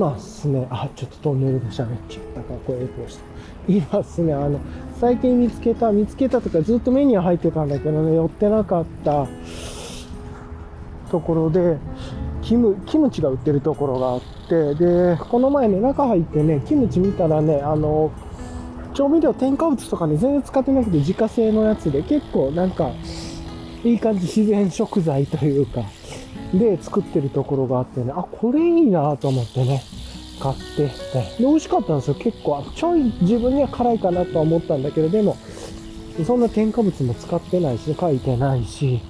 今っすね、あ、ちょっとトンネルで喋っちゃったから、これエコーした。今すね、あの、最近見つけた、見つけたとかずっと目には入ってたんだけどね、寄ってなかったところで、キム、キムチが売ってるところがあって、で、この前ね、中入ってね、キムチ見たらね、あの、調味料、添加物とかね、全然使ってなくて自家製のやつで、結構なんか、いい感じ、自然食材というか、で作ってるところがあってね、あ、これいいなと思ってね、買って、で、美味しかったんですよ、結構。ちょい自分には辛いかなとは思ったんだけど、でも、そんな添加物も使ってないし、書いてないし、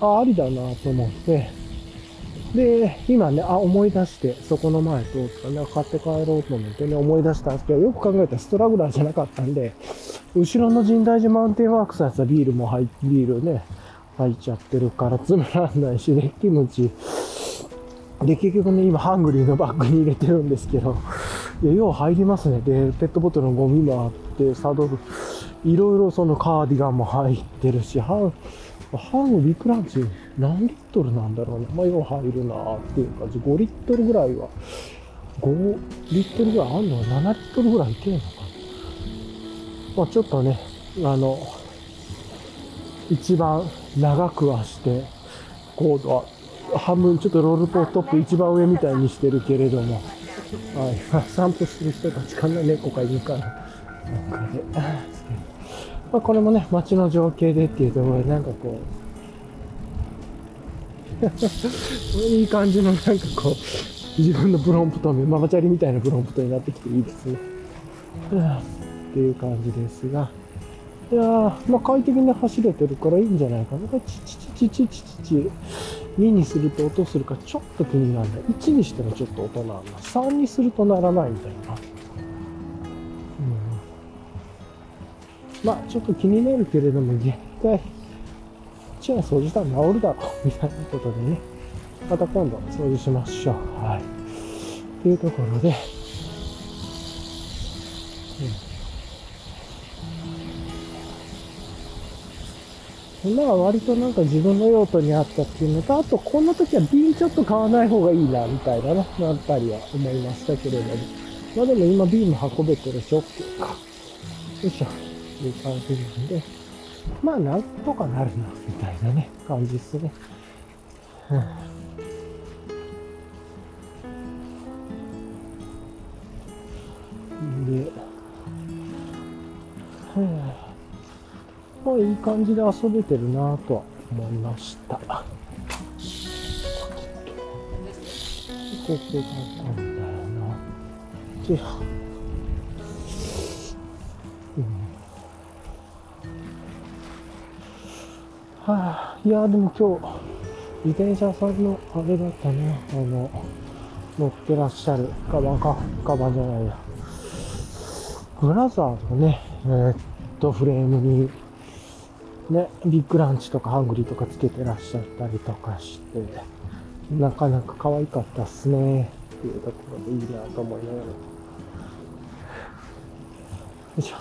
あ、ありだなと思って、で、今ね、あ、思い出して、そこの前通ったね、買って帰ろうと思ってね、思い出したんですけど、よく考えたらストラグラーじゃなかったんで、後ろの神大寺マウンテンワークスのやつはビールも入って、ビールね、入っちゃってるから詰めらないし、で、キムチ。で、結局ね、今、ハングリーのバッグに入れてるんですけど、いや、よう入りますね。で、ペットボトルのゴミもあって、サドル、いろいろそのカーディガンも入ってるし、ハン、ハングリークランチ何リットルなんだろうね。まあ、よう入るなっていう感じ。5リットルぐらいは、5リットルぐらいあんの ?7 リットルぐらいいけんのかな？まあ、ちょっとね、あの、一番長くはして、コードは半分ちょっとロールポートップ一番上みたいにしてるけれども、はい、散歩する人たちかな、猫か犬かな、なんかで。まあ、これもね、街の情景でっていうところで、なんかこう、いい感じのなんかこう、自分のプロンプト、ママチャリみたいなプロンプトになってきていいですね。っていう感じですが。いやー、まあ快適に走れてるからいいんじゃないかな。これチチチチチチチチ。2にすると音するかちょっと気になるんだ。1にしてもちょっと音なんだ。3にするとならないみたいな。うん。まあちょっと気になるけれども、絶対、じゃあ掃除したら治るだろう。みたいなことでね。また今度掃除しましょう。はい。っていうところで、まあ割となんか自分の用途に合ったっていうのと、あとこんな時は瓶ちょっと買わない方がいいな、みたいなね、なったりは思いましたけれども。まあでも今瓶も運べてるし、OK か。よいしょ。いう感じなんで、まあなんとかなるな、みたいなね、感じですね。うんで、はあまあいい感じで遊べてるなとは思いました。ここだったんだよな。で、うんはあ、いや、でも今日、自転車さんのあれだったね、あの、乗ってらっしゃる、カバンか、カバンじゃないや。ブラザーのね、えーっと、フレームに、ね、ビッグランチとかハングリーとかつけてらっしゃったりとかして、なかなか可愛かったっすね。っていうところでいいなと思いながら。よいしょ。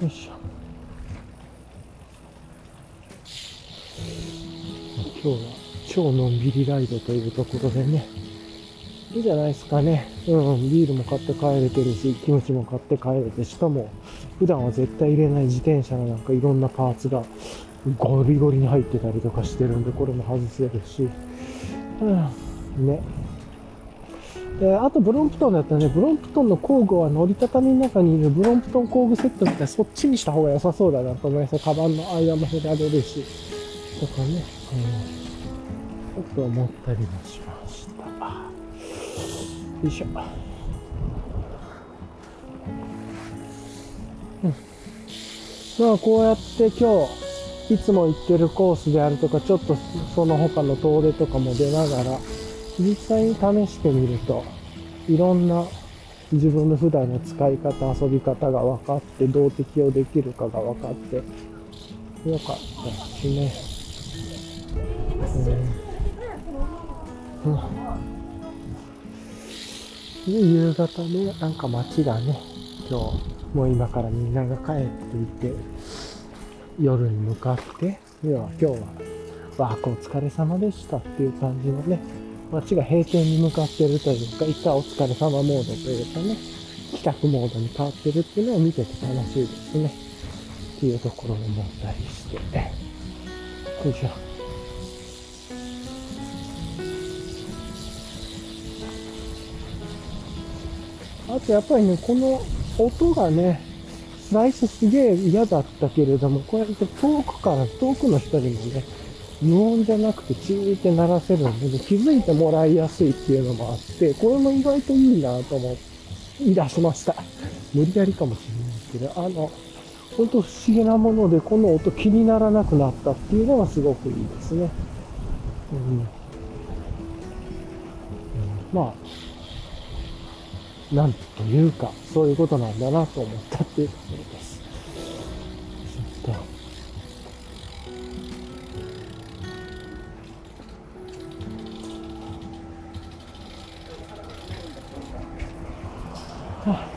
よいしょ。今日は超のんびりライドというところでね、いいじゃないですかね。うん、ビールも買って帰れてるし、キムチも買って帰れて、しかも、普段は絶対入れない自転車のなんかいろんなパーツがゴリゴリに入ってたりとかしてるんで、これも外せるし、うん、ね。で、あとブロンプトンだったらね、ブロンプトンの工具は折りたたみの中にいるブロンプトン工具セットみたいなそっちにした方が良さそうだなと思います。カバンの間も減られるし、とかね、うん、ちょっと思ったりもしました。よいしょ。うん。まあ、こうやって今日、いつも行ってるコースであるとか、ちょっとその他の遠出とかも出ながら、実際に試してみると、いろんな自分の普段の使い方、遊び方が分かって、どう適用できるかが分かって、よかったですね。うん。で、夕方ね、なん。か街がね、今日、もう今からみん。なが帰っていて、夜に向かって、要は今日は、ワークお疲れ様でしたっていう感じのね、街が閉店に向かってるというか、一回お疲れ様モードというかね、帰宅モードに変わってるっていうのを見てて楽しいですね。っていうところを思ったりして。よいしょ。あとやっぱりね、この音がね、最初すげえ嫌だったけれども、こうやって遠くから遠くの人にもね、無音じゃなくてチーって鳴らせるので、気づいてもらいやすいっていうのもあって、これも意外といいなと思い出しました。無理やりかもしれないけど、あの、本当不思議なもので、この音気にならなくなったっていうのがすごくいいですね。うん。うんまあ、なんというか、そういうことなんだなと思ったっていうところです。ちょっと。は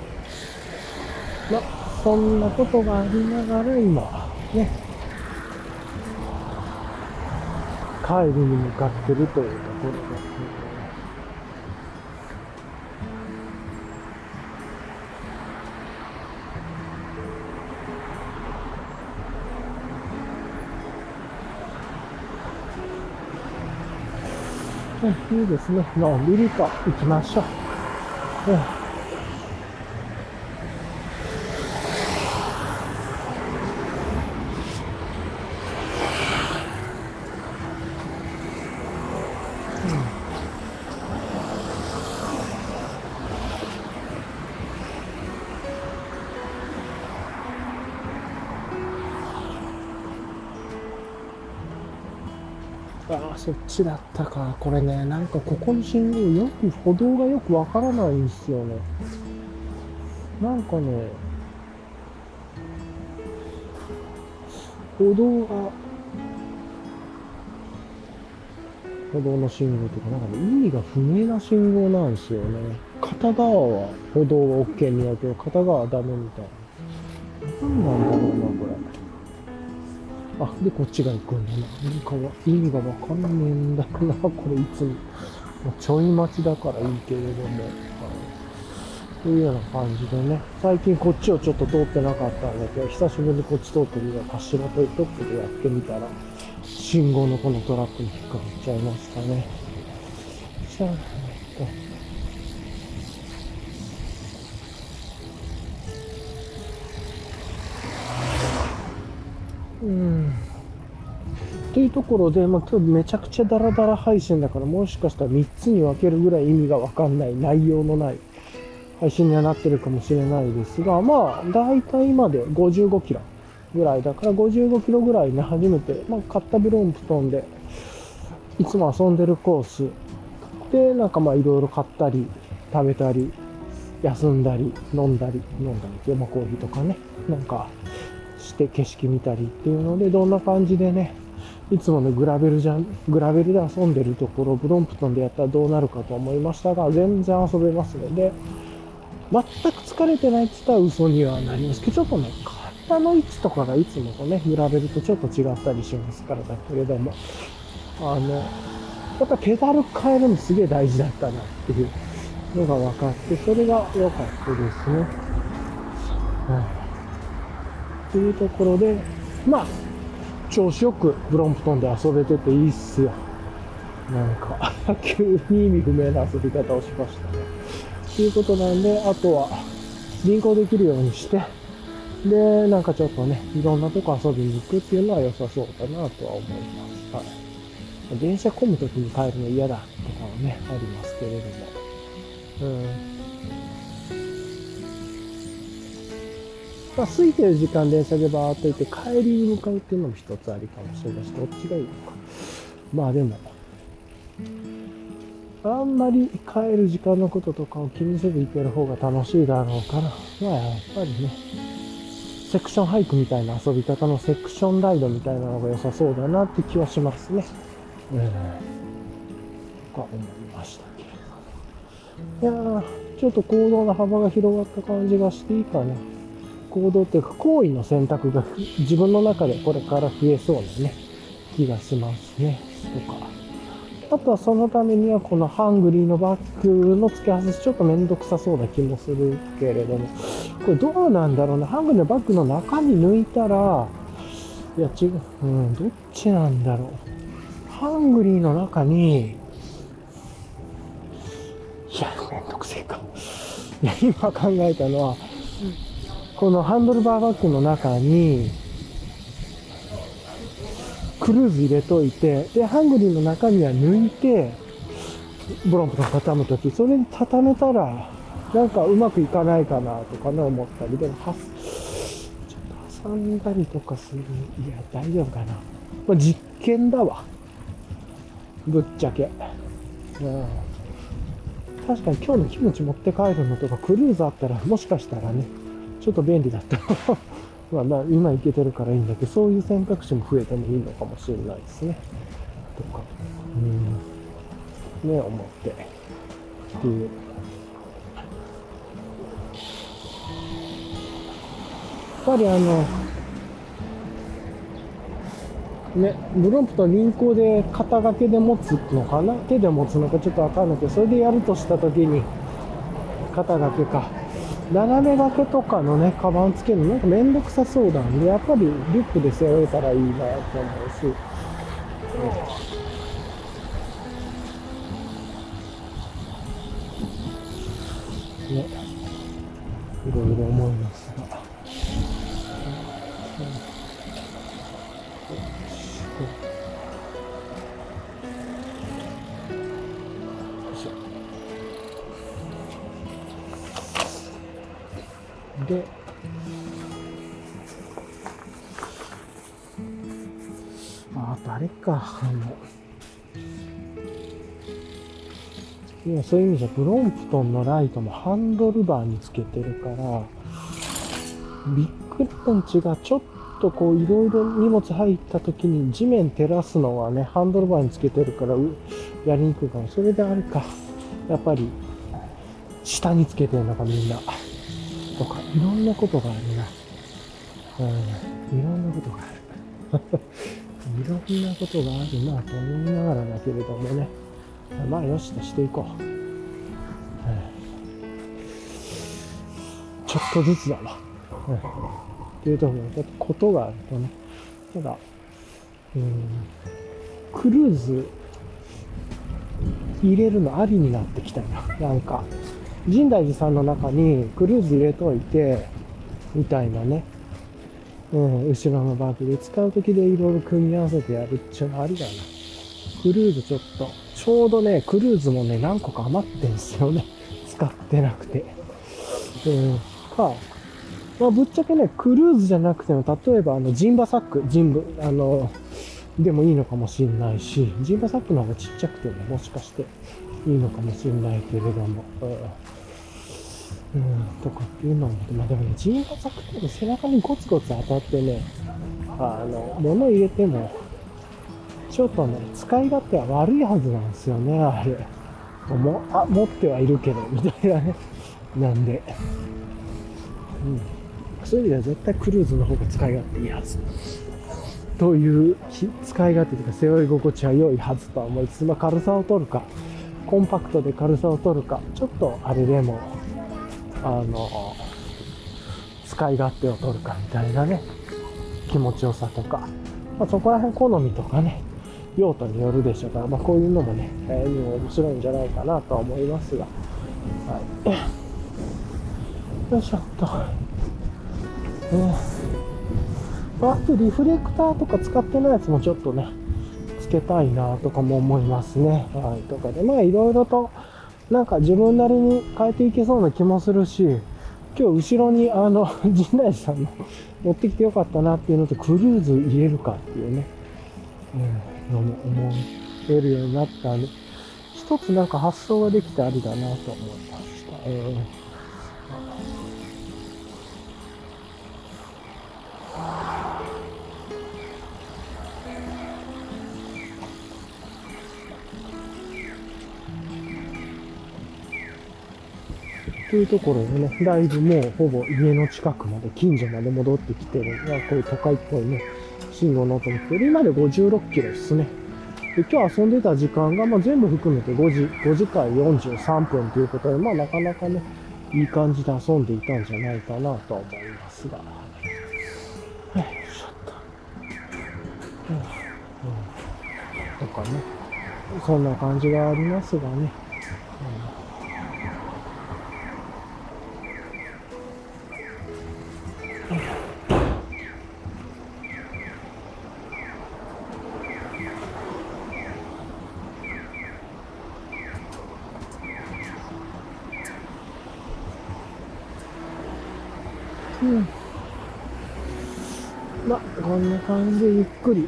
まあ、そんなことがありながら今、ね、帰りに向かってるというところいいですね。のんびりと行きましょう。そっちだったか。これね、なんかここの信号よく、歩道がよくわからないんですよね。なんかね、歩道が、歩道の信号とか、なんかね、意味が不明な信号なんですよね。片側は歩道は OK にやけど、片側はダメみたいな。なんなんだろうな、これ。あ、で、こっちが行くんだな。なんかは意味がわかんねえんだな、これいつも。まあちょい待ちだからいいけれども。というような感じでね、最近こっちをちょっと通ってなかったんだけど、久しぶりにこっち通ってみようかしらというとこでやってみたら、信号のこのトラックに引っかかっちゃいましたね。さあ、えっとうん。というところで、まあ、今日めちゃくちゃダラダラ配信だから、もしかしたら3つに分けるぐらい意味がわかんない、内容のない配信にはなってるかもしれないですが、まあ、だいたい今で55キロぐらいだから、55キロぐらいね、初めて、まあ、買ったブロンプトンで、いつも遊んでるコースで、なんかまあ、いろいろ買ったり、食べたり、休んだり、飲んだり、飲んだりって、まあ、コーヒーとかね、なんか、して景色見たりっていうので、どんな感じでね、いつものグラベルじゃん、グラベルで遊んでるところ、ブロンプトンでやったらどうなるかと思いましたが、全然遊べますので、全く疲れてないって言ったら嘘にはなりますけど、ちょっとね、体の位置とかがいつもとね、グラベルとちょっと違ったりしますからだけれども、あの、やっぱペダル変えるのすげえ大事だったなっていうのが分かって、それが良かったですね。はい。というところで、まあ、調子よくブロンプトンで遊べてていいっすよ。なんか、急に意味不明な遊び方をしましたね。ということなんで、あとは、輪行できるようにして、で、なんかちょっとね、いろんなとこ遊びに行くっていうのは良さそうだなとは思います。はい。電車混む時に帰るの嫌だとかはね、ありますけれども。うん。まあ、空いてる時間電車でバーっといて帰りに向かうっていうのも一つありかもしれないし、どっちがいいのか。まあでも、あんまり帰る時間のこととかを気にせず行ける方が楽しいだろうから、まあやっぱりね、セクションハイクみたいな遊び方のセクションライドみたいなのが良さそうだなって気はしますね。えー、とか思いましたけれど。いやー、ちょっと行動の幅が広がった感じがしていいかな。行動っていうか行為の選択が自分の中でこれから増えそうなね、気がしますね。とか。あとはそのためにはこのハングリーのバッグの付け外しちょっとめんどくさそうな気もするけれども、これどうなんだろうな。ハングリーのバッグの中身抜いたら、いや違う、うん、どっちなんだろう。ハングリーの中に、いや、めんどくせえか。いや、今考えたのは、このハンドルバーバッグの中に、クルーズ入れといて、で、ハングリーの中身は抜いて、ブロンプトン畳むとき、それに畳めたら、なんかうまくいかないかなとかね、思ったり、でも、はちょっと挟んだりとかする。いや、大丈夫かな。まあ、実験だわ。ぶっちゃけ。うん確かに今日のキムチ持って帰るのとかクルーズあったらもしかしたらね、ちょっと便利だった。まあまあ今いけてるからいいんだけど、そういう選択肢も増えてもいいのかもしれないですね。とか、うん、ね、思って。っていう。やっぱりあの、ね、ブロンプと輪行で肩掛けで持つのかな？手で持つのかちょっとわかんないけど、それでやるとしたときに、肩掛けか。斜め掛けとかのね、カバンつけるのなんかめんどくさそうなんで、やっぱりリュックで背負えたらいいなと思うし。ねね、いろいろ思いますれか、あの、今そういう意味じゃ、ブロンプトンのライトもハンドルバーにつけてるから、ビッグランチがちょっとこういろいろ荷物入った時に地面照らすのはね、ハンドルバーにつけてるからやりにくいかも。それであれか、やっぱり下につけてるのかみんな。とか、いろんなことがあるな。うん、いろんなことがある。いろんなことがあるなと思いながらだけれどもね。まあ、よしとしていこう。うん、ちょっとずつだわ。うん、っていうところで、ことがあるとね。ただ、うん、クルーズ入れるのありになってきたよ。なんか。深大寺さんの中にクルーズ入れといて、みたいなね。うん、後ろのバッグで使う時でいろいろ組み合わせてやるっていうのありだな。クルーズちょっと、ちょうどね、クルーズもね、何個か余ってんすよね。使ってなくて。うん、か、まあ、ぶっちゃけね、クルーズじゃなくても、例えばあの、ジンバサック、ジンブ、あの、でもいいのかもしれないし、ジンバサックの方がちっちゃくても、もしかしていいのかもしれないけれども。うんうん、とかっていうのも、まあでもね、ジーンバサクって背中にゴツゴツ当たってね、あの、物入れても、ちょっとね、使い勝手は悪いはずなんですよね、あれ。もあ、持ってはいるけど、みたいなね。なんで。うん。そういう意味では絶対クルーズの方が使い勝手いいはず。という、使い勝手というか背負い心地は良いはずとは思いつつ、まあ軽さを取るか、コンパクトで軽さを取るか、ちょっとあれでも、あの、使い勝手を取るかみたいなね、気持ちよさとか、まあ、そこら辺好みとかね、用途によるでしょうから、まあ、こういうのもね、えー、面白いんじゃないかなとは思いますが、はい。よいしょっと。ねあとリフレクターとか使ってないやつもちょっとね、つけたいなとかも思いますね。はい。とかで、まあいろいろと、なんか自分なりに変えていけそうな気もするし、今日後ろにあの、陣内さんの持ってきてよかったなっていうのと、クルーズ入れるかっていうね、うん、のも思えるようになったんで、一つなんか発想ができてありだなと思いました。えーというところでね、だいぶもうほぼ家の近くまで、近所まで戻ってきてる、まあ、こういう都会っぽいね、信号の音も聞こえる。今で56キロですね。で今日遊んでた時間が、まあ、全部含めて5時、5時間43分ということで、まあなかなかね、いい感じで遊んでいたんじゃないかなと思いますが。はい、よいしょっと。うん、うん。とかね。そんな感じがありますがね。うん。まあ、こんな感じでゆっくり、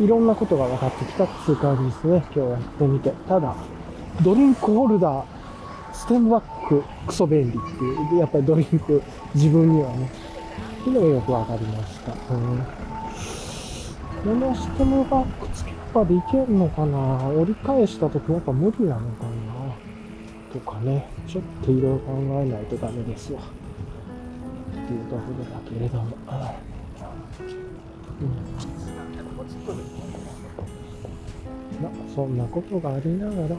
いろんなことが分かってきたっていう感じですね。今日やってみて。ただ、ドリンクホルダー、ステムバッグ、クソ便利っていう。でやっぱりドリンク、自分にはね、っていうのがよく分かりました。うん。このステムバッグつけっぱでいけるのかな折り返した時やっぱ無理なのかなとかね、ちょっといろいろ考えないとダメですわ。っていうところだけれども、うんまあ、そんなことがありながら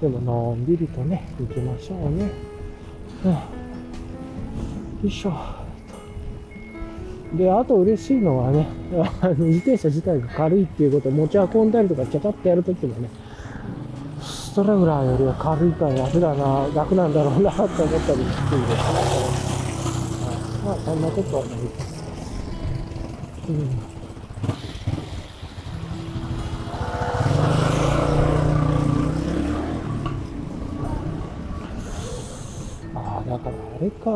でものんびりとね行きましょうね、うん、よいしょ。であと嬉しいのはねあの自転車自体が軽いっていうこと持ち運んだりとかちゃちゃっとやるときもねストラグラーよりは軽いから楽だな楽なんだろうなと思ったりしていいで。すねまあそんなことはないです。うん。か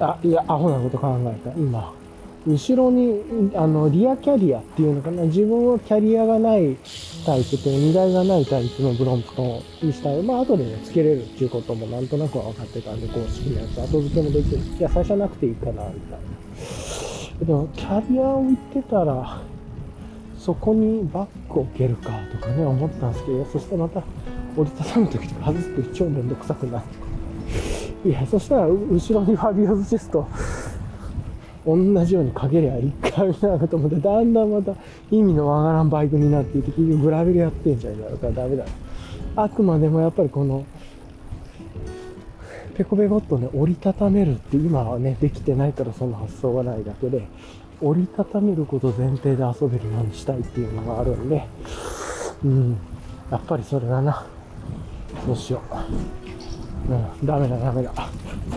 あ。いや、アホなこと考えた、今。後ろに、あの、リアキャリアっていうのかな、自分はキャリアがないタイプっていう、荷台がないタイプのブロンプトンにしたい。まあ、後でね、つけれるっていうこともなんとなくは分かってたんで、公式のやつ、後付けもできる。いや、最初はなくていいかな、みたいな。でも、キャリアを置いてたら、そこにバッグ置けるかとかね、思ったんですけど、そしてまた、折りたたむ時とか外すと超めんどくさくなるとか。いや、そしたら、後ろにファビオスチェスト、同じようにかけりゃいいかみたいなと思って、だんだんまた意味のわからんバイクになっていて、結局グラベルやってんじゃんやるからダメだ。あくまでもやっぱりこの、ペコペコっとね、折りたためるって今はね、できてないからその発想がないだけで、折りたためること前提で遊べるようにしたいっていうのがあるんで、うん、やっぱりそれだな。そうしよう。うん、ダメだダメだ。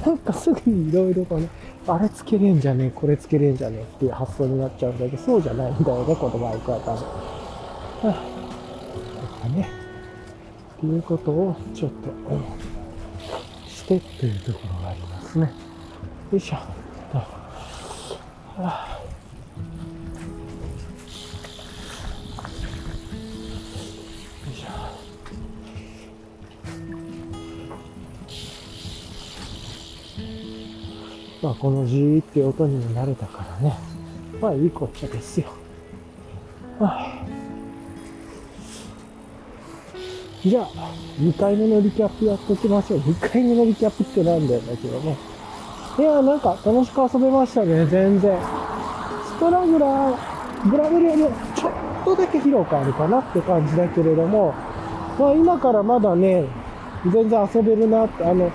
なんかすぐにいろいろとね、あれつけれんじゃねえ、これつけれんじゃねえっていう発想になっちゃうんだけど、そうじゃないんだよね、このバイクは多分。はあ、とかね。っていうことをちょっと、うんしてっていうところがありますね。よいしょ。はあまあ、このジーって音にも慣れたからね。まあ、いいこっちゃですよ。はあ、じゃあ、2回目のリキャップやっておきましょう。2回目のリキャップってなんだよだけどね。いや、なんか楽しく遊べましたね、全然。ストラグラー、グラベルよりちょっとだけ広くあるかなって感じだけれども、まあ今からまだね、全然遊べるなって、あの、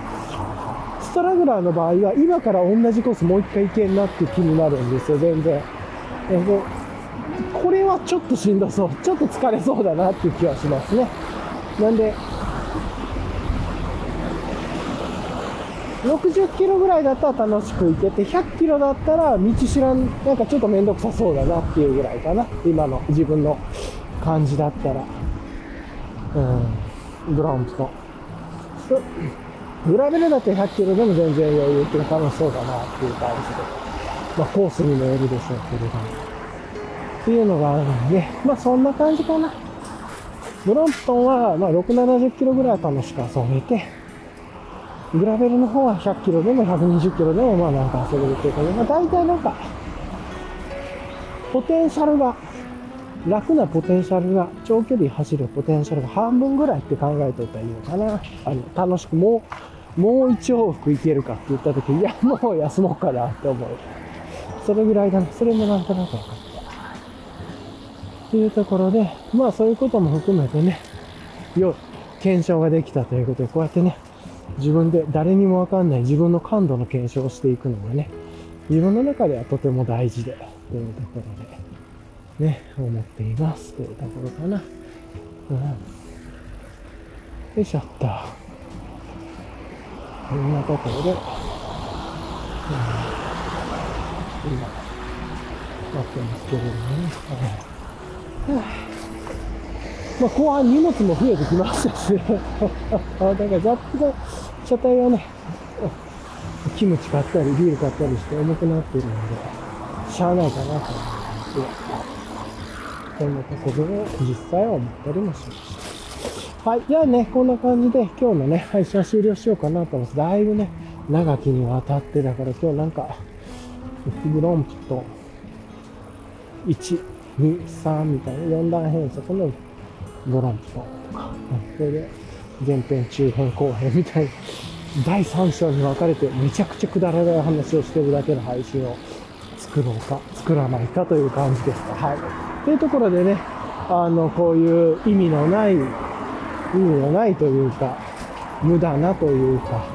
ストラグラーの場合は今から同じコースもう一回行けんなって気になるんですよ、全然。えでこれはちょっとしんどそう。ちょっと疲れそうだなっていう気はしますね。なんで、60キロぐらいだったら楽しく行けて、100キロだったら道知らん、なんかちょっとめんどくさそうだなっていうぐらいかな。今の自分の感じだったら。うん、ブランプと。グラベルだって100キロでも全然余裕っていうか楽しそうだなっていう感じで。まあコースにもよるでしょうけれども。っていうのがあるんで、まあそんな感じかな。ブロンプトンは、まあ、6、70キロぐらい楽しく遊べて、グラベルの方は100キロでも120キロでも、まあなんか遊べるっていうか、まあ大体なんか、ポテンシャルが楽なポテンシャルが、長距離走るポテンシャルが半分ぐらいって考えておいたらいいのかな。あの、楽しくもう、もう一往復行けるかって言った時、いや、もう休もうかなって思う。それぐらいだね。それもなんとなく分かった。っていうところで、まあそういうことも含めてね、よ、検証ができたということで、こうやってね、自分で誰にもわかんない自分の感度の検証をしていくのがね、自分の中ではとても大事で、というところで、ね、思っていますというところかな。うん。よいしょっと。こんなところで、うん、今、やってますけれどもね。はいまあ、後半荷物も増えてきまし たし、だからザップが車体がね、キムチ買ったり、ビール買ったりして重くなってるので、しゃあないかなと思いますこんなところを実際は思ったりもしました。はい。じゃあね、こんな感じで今日のね、配信は終了しようかなと思います。だいぶね、長きにわたって、だから今日なんか、グロンプと1、2、3みたいな4段変速のドランプとか、それで前編、中編、後編みたいな第3章に分かれてめちゃくちゃくだらない話をしてるだけの配信を作ろうか、作らないかという感じです。はい。というところでね、あの、こういう意味のない、意味のないというか、無駄なというか、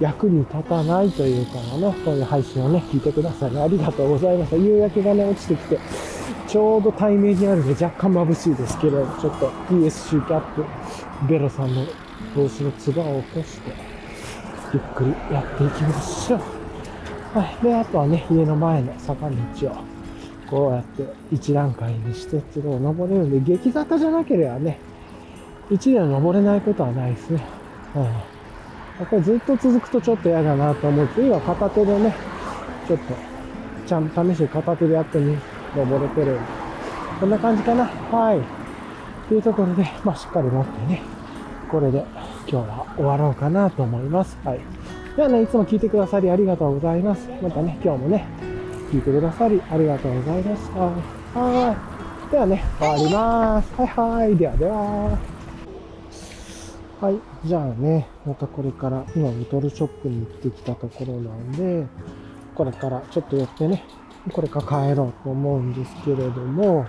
役に立たないというかのね、こういう配信をね、聞いてくださりありがとうございました。夕焼けがね、落ちてきて、ちょうど対面にあるので若干眩しいですけど、ちょっと PSC キャップ、ベロさんの帽子のつばを落として、ゆっくりやっていきましょう。はい。で、あとはね、家の前の坂道を、こうやって一段階にしてっていうのを登れるんで、激坂じゃなければね、一年登れないことはないですね。うん。やっぱりずっと続くとちょっと嫌だなと思って、今片手でね、ちょっと、ちゃんと試して片手でやってみ登れてる。こんな感じかな。はい。というところで、まあ、しっかり持ってね、これで今日は終わろうかなと思います。はい。ではね、いつも聞いてくださりありがとうございます。またね、今日もね、聞いてくださりありがとうございました。はい。ではね、終わります。はいはい。ではでは。はい。じゃあね、またこれから、今、リトルショップに行ってきたところなんで、これからちょっと寄ってね、これから帰ろうと思うんですけれども、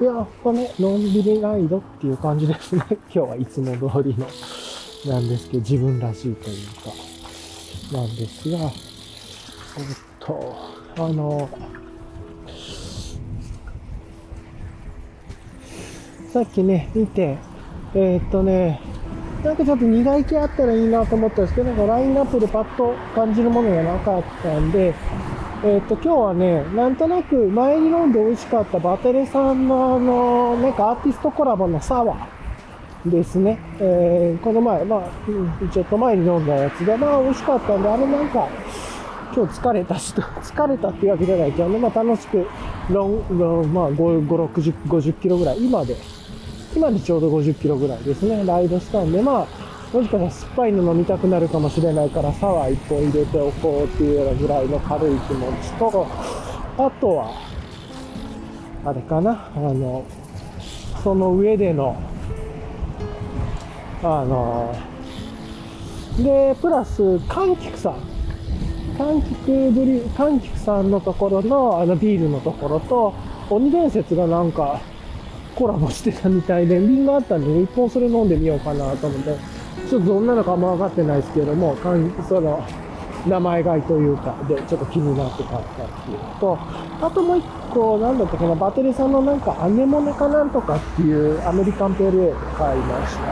いや、これね、のんびりライドっていう感じですね。今日はいつも通りの、なんですけど、自分らしいというか、なんですが、えっと、あの、さっきね、見て、えー、っとね、なんかちょっと苦い気あったらいいなと思ったんですけど、なんかラインナップでパッと感じるものがなかったんで、えっ、と、今日はね、なんとなく前に飲んで美味しかったバテレさんのあの、なんかアーティストコラボのサワーですね。えー、この前、まあ、ちょっと前に飲んだやつで、まあ美味しかったんで、あれなんか、今日疲れた人、疲れたっていうわけじゃないけどね、まあ楽しく、ロン、ロンまあ5、5、60、50キロぐらい、今で、今でちょうど50キロぐらいですね、ライドしたんで、まあ、もしかしたら酸っぱいの飲みたくなるかもしれないからサワー1本入れておこうっていうようなぐらいの軽い気持ちと、あとは、あれかな、あの、その上での、あの、で、プラス、柑橘さん。柑橘ブリ、柑橘さんのところの、あのビールのところと、鬼伝説がなんか、コラボしてたみたいで、瓶があったんで、一本それ飲んでみようかなと思って、ちょっとどんなのかも分かってないですけども、その、名前買いというか、で、ちょっと気になって買ったっていうのと、あともう一個、なんだったかな、バテリさんのなんか、揚げ物かなんとかっていうアメリカンペールエール買いました。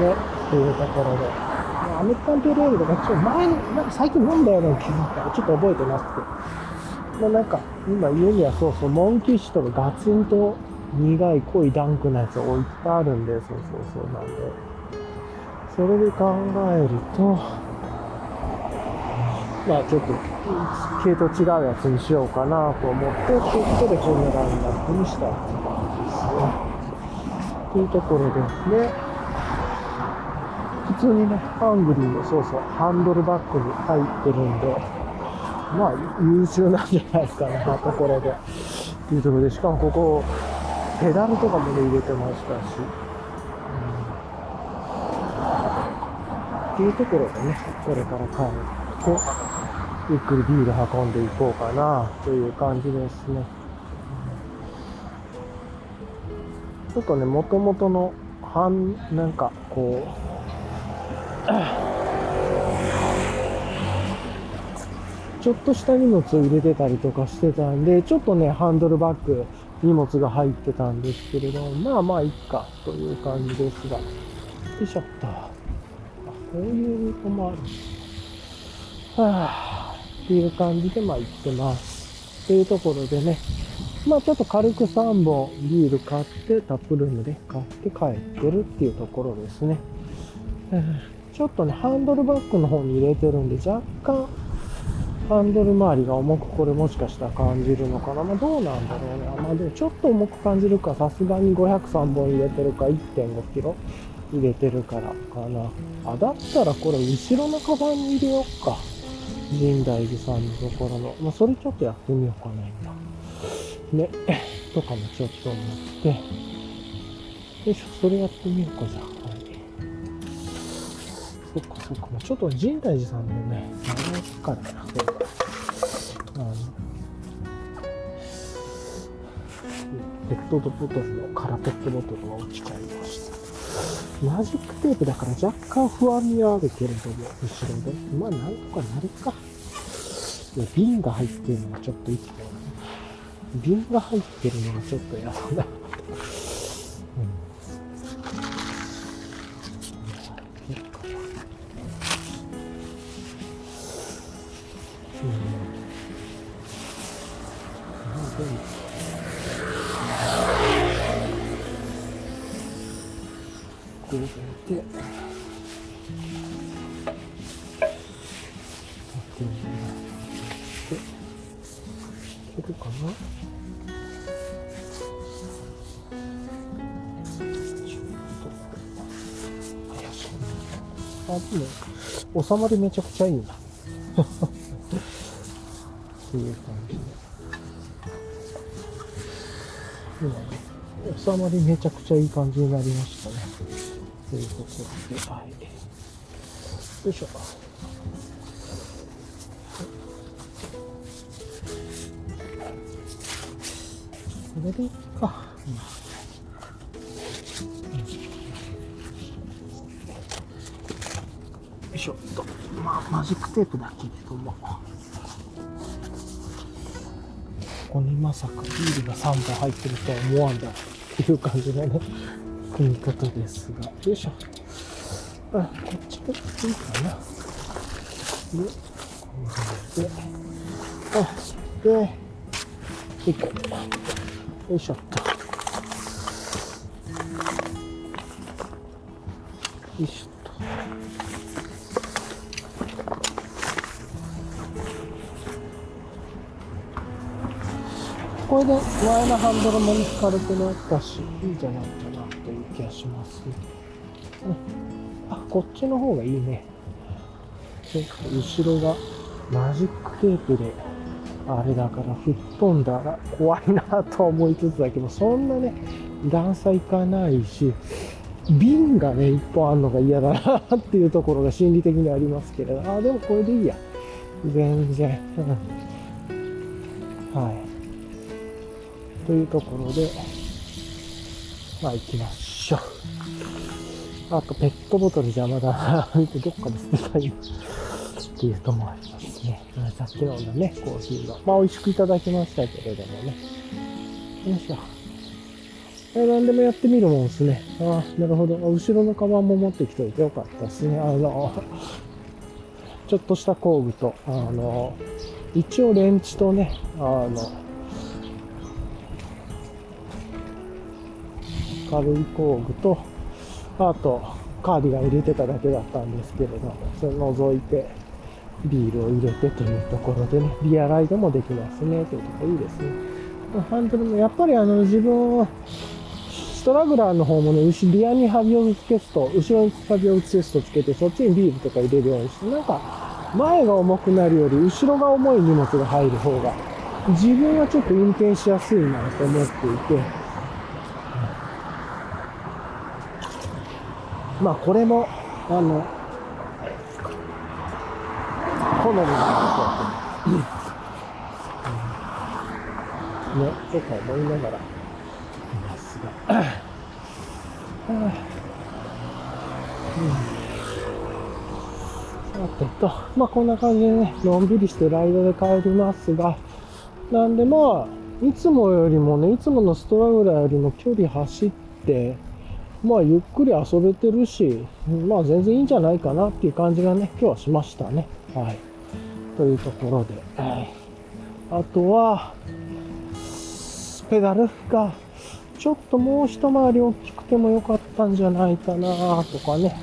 ね、っていうところで。アメリカンペールエールとか、ちょっと前、なんか最近飲んだような気づいたら、ちょっと覚えてなくて。まあなんか、今家にはそうそう、モンキッシュとかガツンと苦い濃いダンクのやつ置いてあるんで、そうそうそうなんで。それで考えると、まあちょっと、系統違うやつにしようかなと思って、ということでこんなラインナップにしたって感じですね。というところです、ね、普通にね、ハングリーのそうそう、ハンドルバッグに入ってるんで、まあ優秀なんじゃないかな、ところで。というところで、しかもここ、ペダルとかもね、入れてましたし。うんっていうところでね、これから帰って、ゆっくりビール運んでいこうかな、という感じですね。ちょっとね、もともとの、半、なんか、こう、ちょっとした荷物を入れてたりとかしてたんで、ちょっとね、ハンドルバッグ、荷物が入ってたんですけれども、まあまあいいか、という感じですが。よいしょっと。あ、こういうルートもある。はぁ、っていう感じで、まあ行ってます。っていうところでね、まあちょっと軽く3本ビール買って、タップルームで買って帰ってるっていうところですね。ちょっとね、ハンドルバッグの方に入れてるんで、若干、ハンドル周りが重くこれもしかしたら感じるのかな。まあどうなんだろうね。まあでもちょっと重く感じるか、さすがに503本入れてるか、1.5キロ入れてるからかな。あ、だったらこれ後ろのカバンに入れようか。神大寺さんのところの。まあそれちょっとやってみようかな、今。ね。とかもちょっと思って。よいしょ、それやってみようか、じゃあ。そっかそっか。ちょっと神大寺さんのね、あれからや、これ。あの、ペットボトルの、空ペットボトルが落ちちゃいました。マジックテープだから若干不安にはあるけれども、後ろで。まあ、なんとかなるか。瓶が入ってるのがちょっといつも瓶が入ってるのがちょっと嫌だな。収まりめちゃくちゃいいな。っていう感じで。今ね、収まりめちゃくちゃいい感じになりましたね。というところで、はい。よいしょ。これでいいか。テープだけれども。ここにまさかビールが3本入ってるとは思わんだっていう感じのね、組み方ですが。よいしょ。あ、こっちでいいかな。で、こうで、あ、で、一個。よいしょっと。前のハンドルも軽くなったし、いいんじゃないかなという気がします。うん、あ、こっちの方がいいね。ちょっと後ろがマジックテープで、あれだから吹っ飛んだら怖いなと思いつつだけど、そんなね、段差いかないし、瓶がね、一本あんのが嫌だなっていうところが心理的にありますけれど、あ、でもこれでいいや。全然。というところで、まあ行きましょう。あと、ペットボトル邪魔だな。どっかで捨てたいっていうともありますね。さっき飲んだね、コーヒーが。まあ美味しくいただきましたけれどもね。よいしょ。え何でもやってみるもんですね。ああ、なるほど。後ろのカバンも持ってきておいてよかったですね。あの、ちょっとした工具と、あの、一応レンチとね、あの、軽い工具と、あと、カーディガン入れてただけだったんですけれど、それ除いて、ビールを入れてというところでね、リアライドもできますね、というところいいですね。ハンドルも、やっぱりあの、自分、ストラグラーの方もね、後リアにハビをつけすと、後ろにハビをつけすとつけて、そっちにビールとか入れるようにして、なんか、前が重くなるより、後ろが重い荷物が入る方が、自分はちょっと運転しやすいなと思っていて、まあこれも、あの、好みなんでしょうけど、うん、ね、とか思いながら。いますが、はあうん、さてと、まあこんな感じでね、のんびりしてライドで帰りますが、なんでまあ、いつもよりもね、いつものストラグラーよりも距離走って、まあゆっくり遊べてるし、まあ全然いいんじゃないかなっていう感じがね、今日はしましたね。はい。というところで、はい、あとは、ペダルがちょっともう一回り大きくてもよかったんじゃないかなとかね、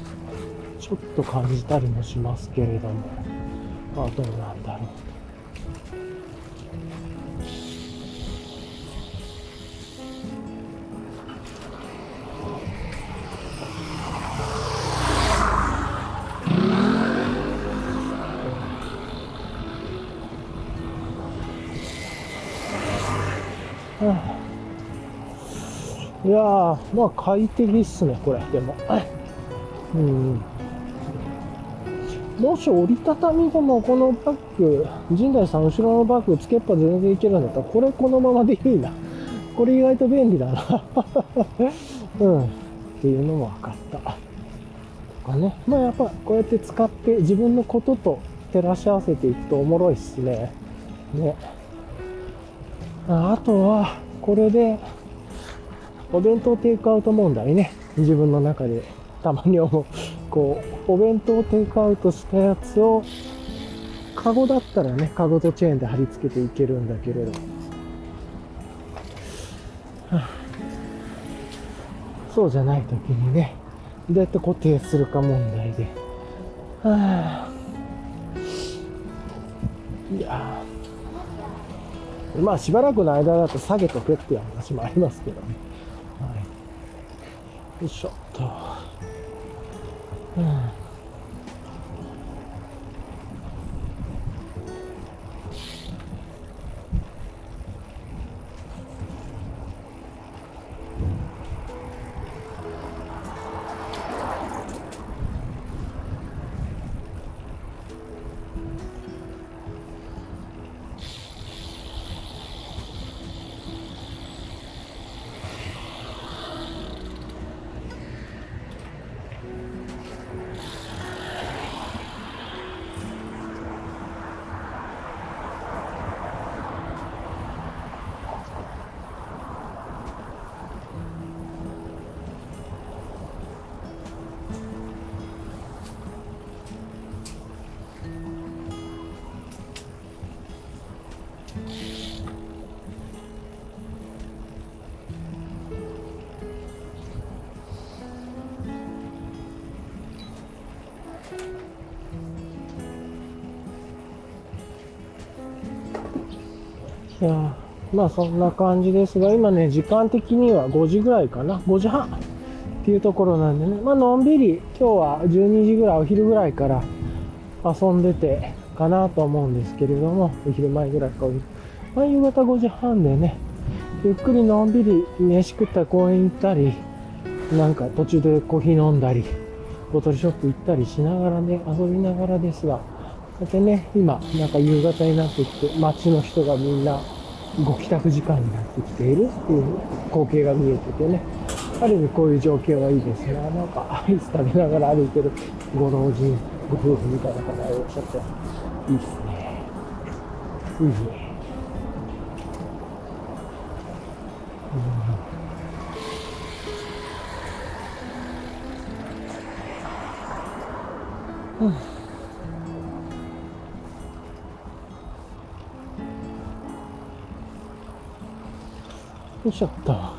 ちょっと感じたりもしますけれども、まあどうなんだろう。いやー、まあ快適っすね、これ、でも。うん。もし折りたたみでもこのバッグ、陣内さん後ろのバッグつけっぱ全然いけるんだったら、これこのままでいいな。これ意外と便利だな。うん。っていうのも分かった。とかね。まあやっぱこうやって使って自分のことと照らし合わせていくとおもろいっすね。ね。あとは、これで、お弁当テイクアウト問題ね、自分の中でたまに思う。こう、お弁当テイクアウトしたやつを、カゴだったらね、カゴとチェーンで貼り付けていけるんだけれど、そうじゃない時にね、どうやって固定するか問題で、はあ、いや。まあしばらくの間だと下げとけっていう話もありますけどね。よいしょっと。うんまあそんな感じですが、今ね、時間的には5時ぐらいかな、5時半。っていうところなんでね、まあのんびり今日は12時ぐらい、お昼ぐらいから遊んでてかなと思うんですけれども、お昼前ぐらいか、まあ夕方5時半でね、ゆっくりのんびり飯食った公園行ったり、なんか途中でコーヒー飲んだり、ボトルショップ行ったりしながらね、遊びながらですが、そしてね、今、なんか夕方になってきて、街の人がみんなご帰宅時間になってきているっていう光景が見えててね、ある意味こういう状況はいいですね。なんかアイス食べながら歩いてるご老人、ご夫婦みたいな方がいらっしゃって、いいですね。いいね。うん。うんよいしょっと。は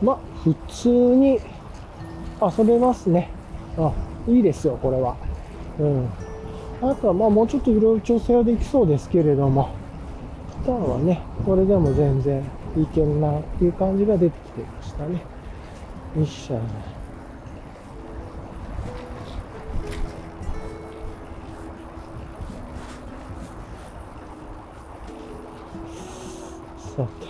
い。まあ、普通に遊べますね。あ、いいですよ、これは。うん。あとは、まあ、もうちょっといろいろ調整はできそうですけれども、普段はね、これでも全然いけるなっていう感じが出てきてましたね。よっしゃ。さて。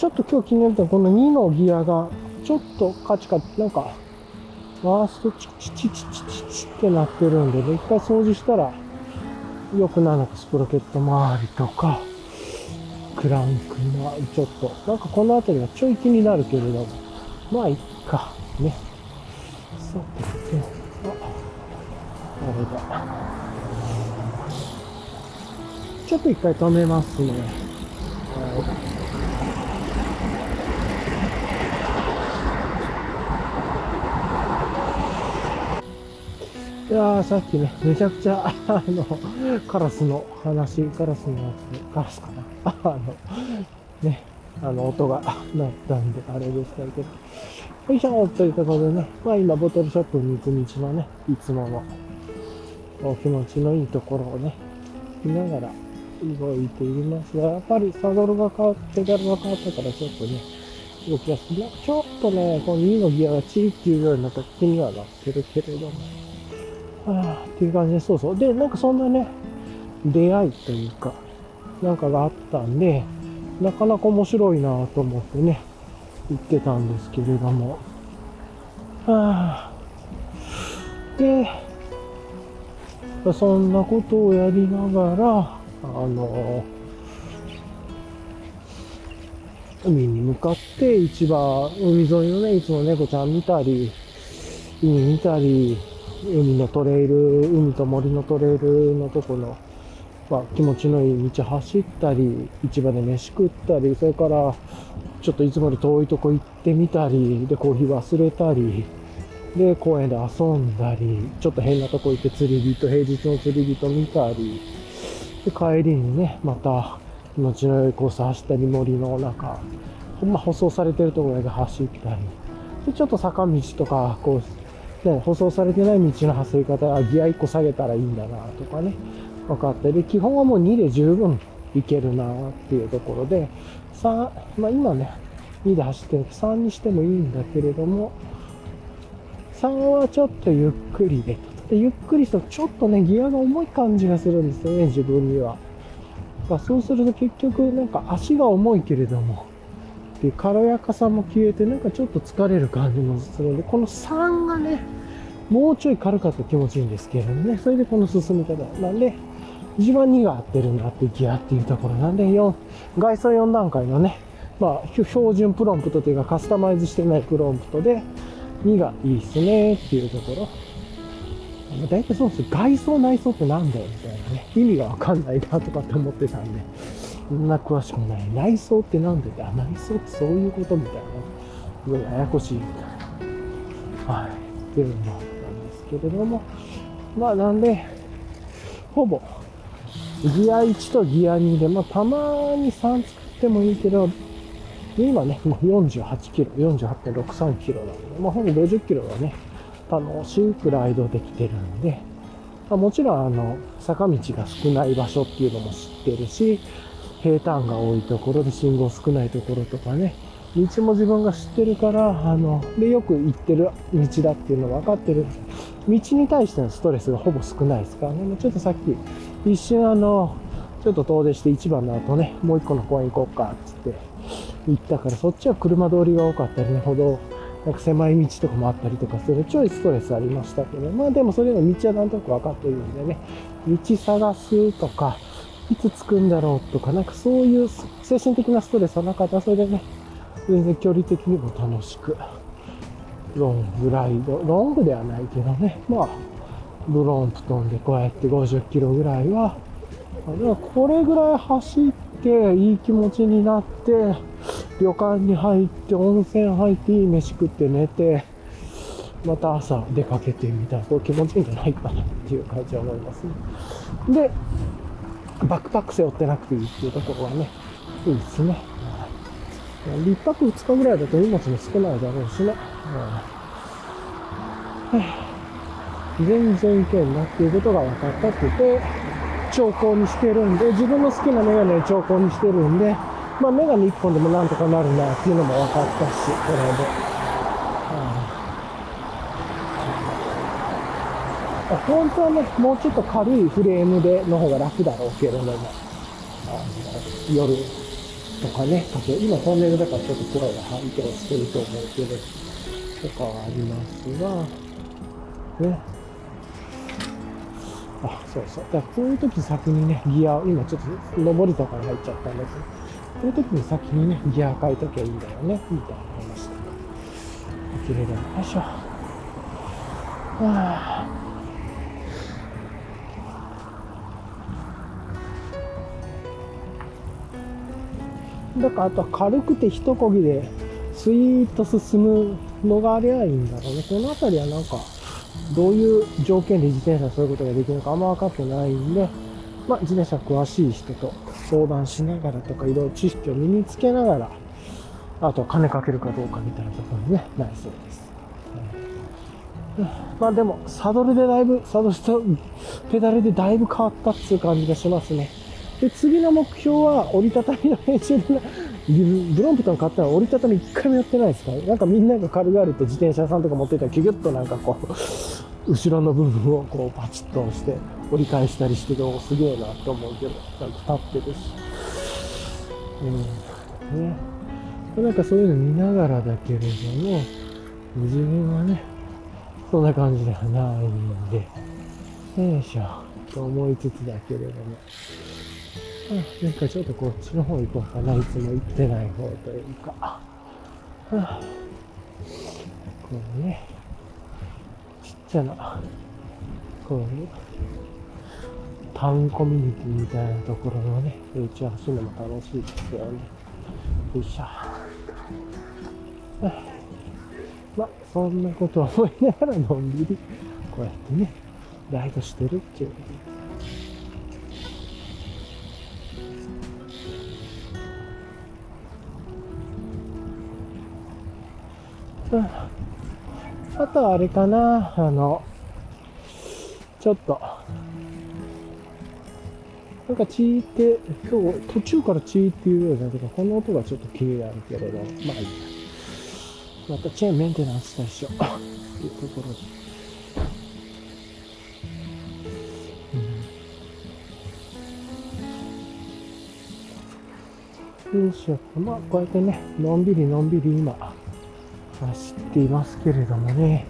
ちょっと今日気になったこの2のギアが、ちょっとカチカチ、なんか、ワーストチチチチチチチってなってるんでね、一回掃除したら、良くなるのか、スプロケット周りとか、クランクの、ちょっと、なんかこの辺りはちょい気になるけれども、まあ、いっか、ね。さて、ね、あ、あれだ。ちょっと一回止めますね。はいいやー、さっきね、めちゃくちゃ、あの、カラスの話、カラスのやつ、カラスかな。あの、ね、あの、音が鳴ったんで、あれでしたけど。よいしょというころでね、まあ今、ボトルショップに行く道のね、いつもの、お気持ちのいいところをね、見ながら動いていますが、やっぱりサドルが変わって、ペダルが変わったからちょっとね、動きやすい。ちょっとね、この2のギアがチーっていうようになった気にはなってるけれども、あ、っていう感じで、そうそう。で、なんかそんなね、出会いというか、なんかがあったんで、なかなか面白いなと思ってね、言ってたんですけれども、はあ、で、そんなことをやりながら、あの、海に向かって市場、海沿いのね、いつも猫ちゃん見たり、海見たり、海のトレイル、海と森のトレイルのとこの、まあ、気持ちのいい道走ったり、市場で飯食ったり、それから、ちょっといつもより遠いとこ行ってみたり、で、コーヒー忘れたり、で、公園で遊んだり、ちょっと変なとこ行って釣り人、平日の釣り人見たり、で、帰りにね、また気持ちの良いコース走ったり、森の中、ほんま舗装されてるところだけ走ったり、で、ちょっと坂道とか、こう、ね、舗装されてない道の走り方はギア1個下げたらいいんだなとかね、分かってで、基本はもう2で十分いけるなっていうところで、3、まあ今ね、2で走ってる。3にしてもいいんだけれども、3はちょっとゆっくりで、でゆっくりするとちょっとね、ギアが重い感じがするんですよね、自分には。まあそうすると結局なんか足が重いけれども、っていう軽やかさも消えて、なんかちょっと疲れる感じもするんで、この3がね、もうちょい軽かった気持ちいいんですけれどね、それでこの進み方なんで、一番2が合ってるなってギアっていうところなんで、4、外装4段階のね、まあ、標準プロンプトというかカスタマイズしてないプロンプトで、2がいいっすねっていうところ。大体そうです外装内装ってなんだよみたいなね、意味がわかんないなとかって思ってたんで、そんな詳しくない。内装ってなんでだ内装ってそういうことみたいな。すごいややこしいみたいな。はい。っていうのもあったんですけれども。まあなんで、ほぼ、ギア1とギア2で、まあたまに3作ってもいいけど、今ね、もう48キロ、48.63キロなんで、まあほぼ50キロはね、楽しくライドできてるんで、まあ、もちろんあの、坂道が少ない場所っていうのも知ってるし、平坦が多いところで信号少ないところとかね、道も自分が知ってるから、あの、で、よく行ってる道だっていうの分かってる。道に対してのストレスがほぼ少ないですからね。もうちょっとさっき、一瞬あの、ちょっと遠出して一番の後ね、もう一個の公園行こうか、つって行ったから、そっちは車通りが多かったりね、歩道、なんか狭い道とかもあったりとかする、ちょいストレスありましたけど、まあでもそれの道はなんとなく分かっているんでね、道探すとか、いつ着くんだろうとか、なんかそういう精神的なストレスはなかった、それでね、全然距離的にも楽しく、ロングライド、ロングではないけどね、まあ、ブロンプトンでこうやって50キロぐらいは、これぐらい走っていい気持ちになって、旅館に入って温泉入っていい飯食って寝て、また朝出かけてみたいな、これ気持ちいいんじゃないかなっていう感じは思いますね。で、バックパック背負ってなくていいっていうところはね、いいですね。一泊二日ぐらいだと荷物も少ないだろうしね。うん、全然いけんなっていうことが分かったくて言って、兆候にしてるんで、自分の好きなメガネを兆候にしてるんで、まあメガネ一本でもなんとかなるなっていうのも分かったし、これで。本当はね、もうちょっと軽いフレームでの方が楽だろうけれども、あの夜とかね、今トンネルだからちょっと声が反響してると思うけど、とかはありますが、ね。あ、そうそう。だからこういう時先にね、ギアを、今ちょっと上りとかに入っちゃったんだけど、こういう時に先にね、ギア変えときゃいいんだよね、みたいな話とか。切れるよいしょ。はあだからあとは軽くて一漕ぎでスイーッと進むのがありゃいいんだろうね。この辺りはなんか、どういう条件で自転車そういうことができるのかあんま分かってないんで、まあ、自転車詳しい人と相談しながらとか、いろいろ知識を身につけながら、あとは金かけるかどうかみたいなところにね、なりそうです。まあでも、サドルでだいぶ、サドルとペダルでだいぶ変わったっていう感じがしますね。で、次の目標は折りたたみの練習で、ブロンプトン買ったら折りたたみ一回もやってないですかなんかみんなが軽々と自転車さんとか持ってたらキュギュッとなんかこう、後ろの部分をこうパチッと押して折り返したりしておすげえなと思うけど、ちゃんと立ってるし。うん。ね。なんかそういうの見ながらだけれども、自分はね、そんな感じではないんで、よいしょ、と思いつつだけれども。なんかちょっとこっちの方行こうかな。いつも行ってない方というか。はあ、こうね、ちっちゃな、こういう、タウンコミュニティみたいなところのね、うち走るのも楽しいですよね。よいしょ。まあ、そんなこと思いながらのんびり、こうやってね、ライドしてるっていうあとはあれかな、あの、ちょっと、なんかチーって、今日途中からチーっていうようなとか、この音がちょっと気になるけれど、まあいいや。またチェーンメンテナンスしたいしよう。というところで。よいしょ。まあ、こうやってね、のんびりのんびり今、走っていますけれどもね。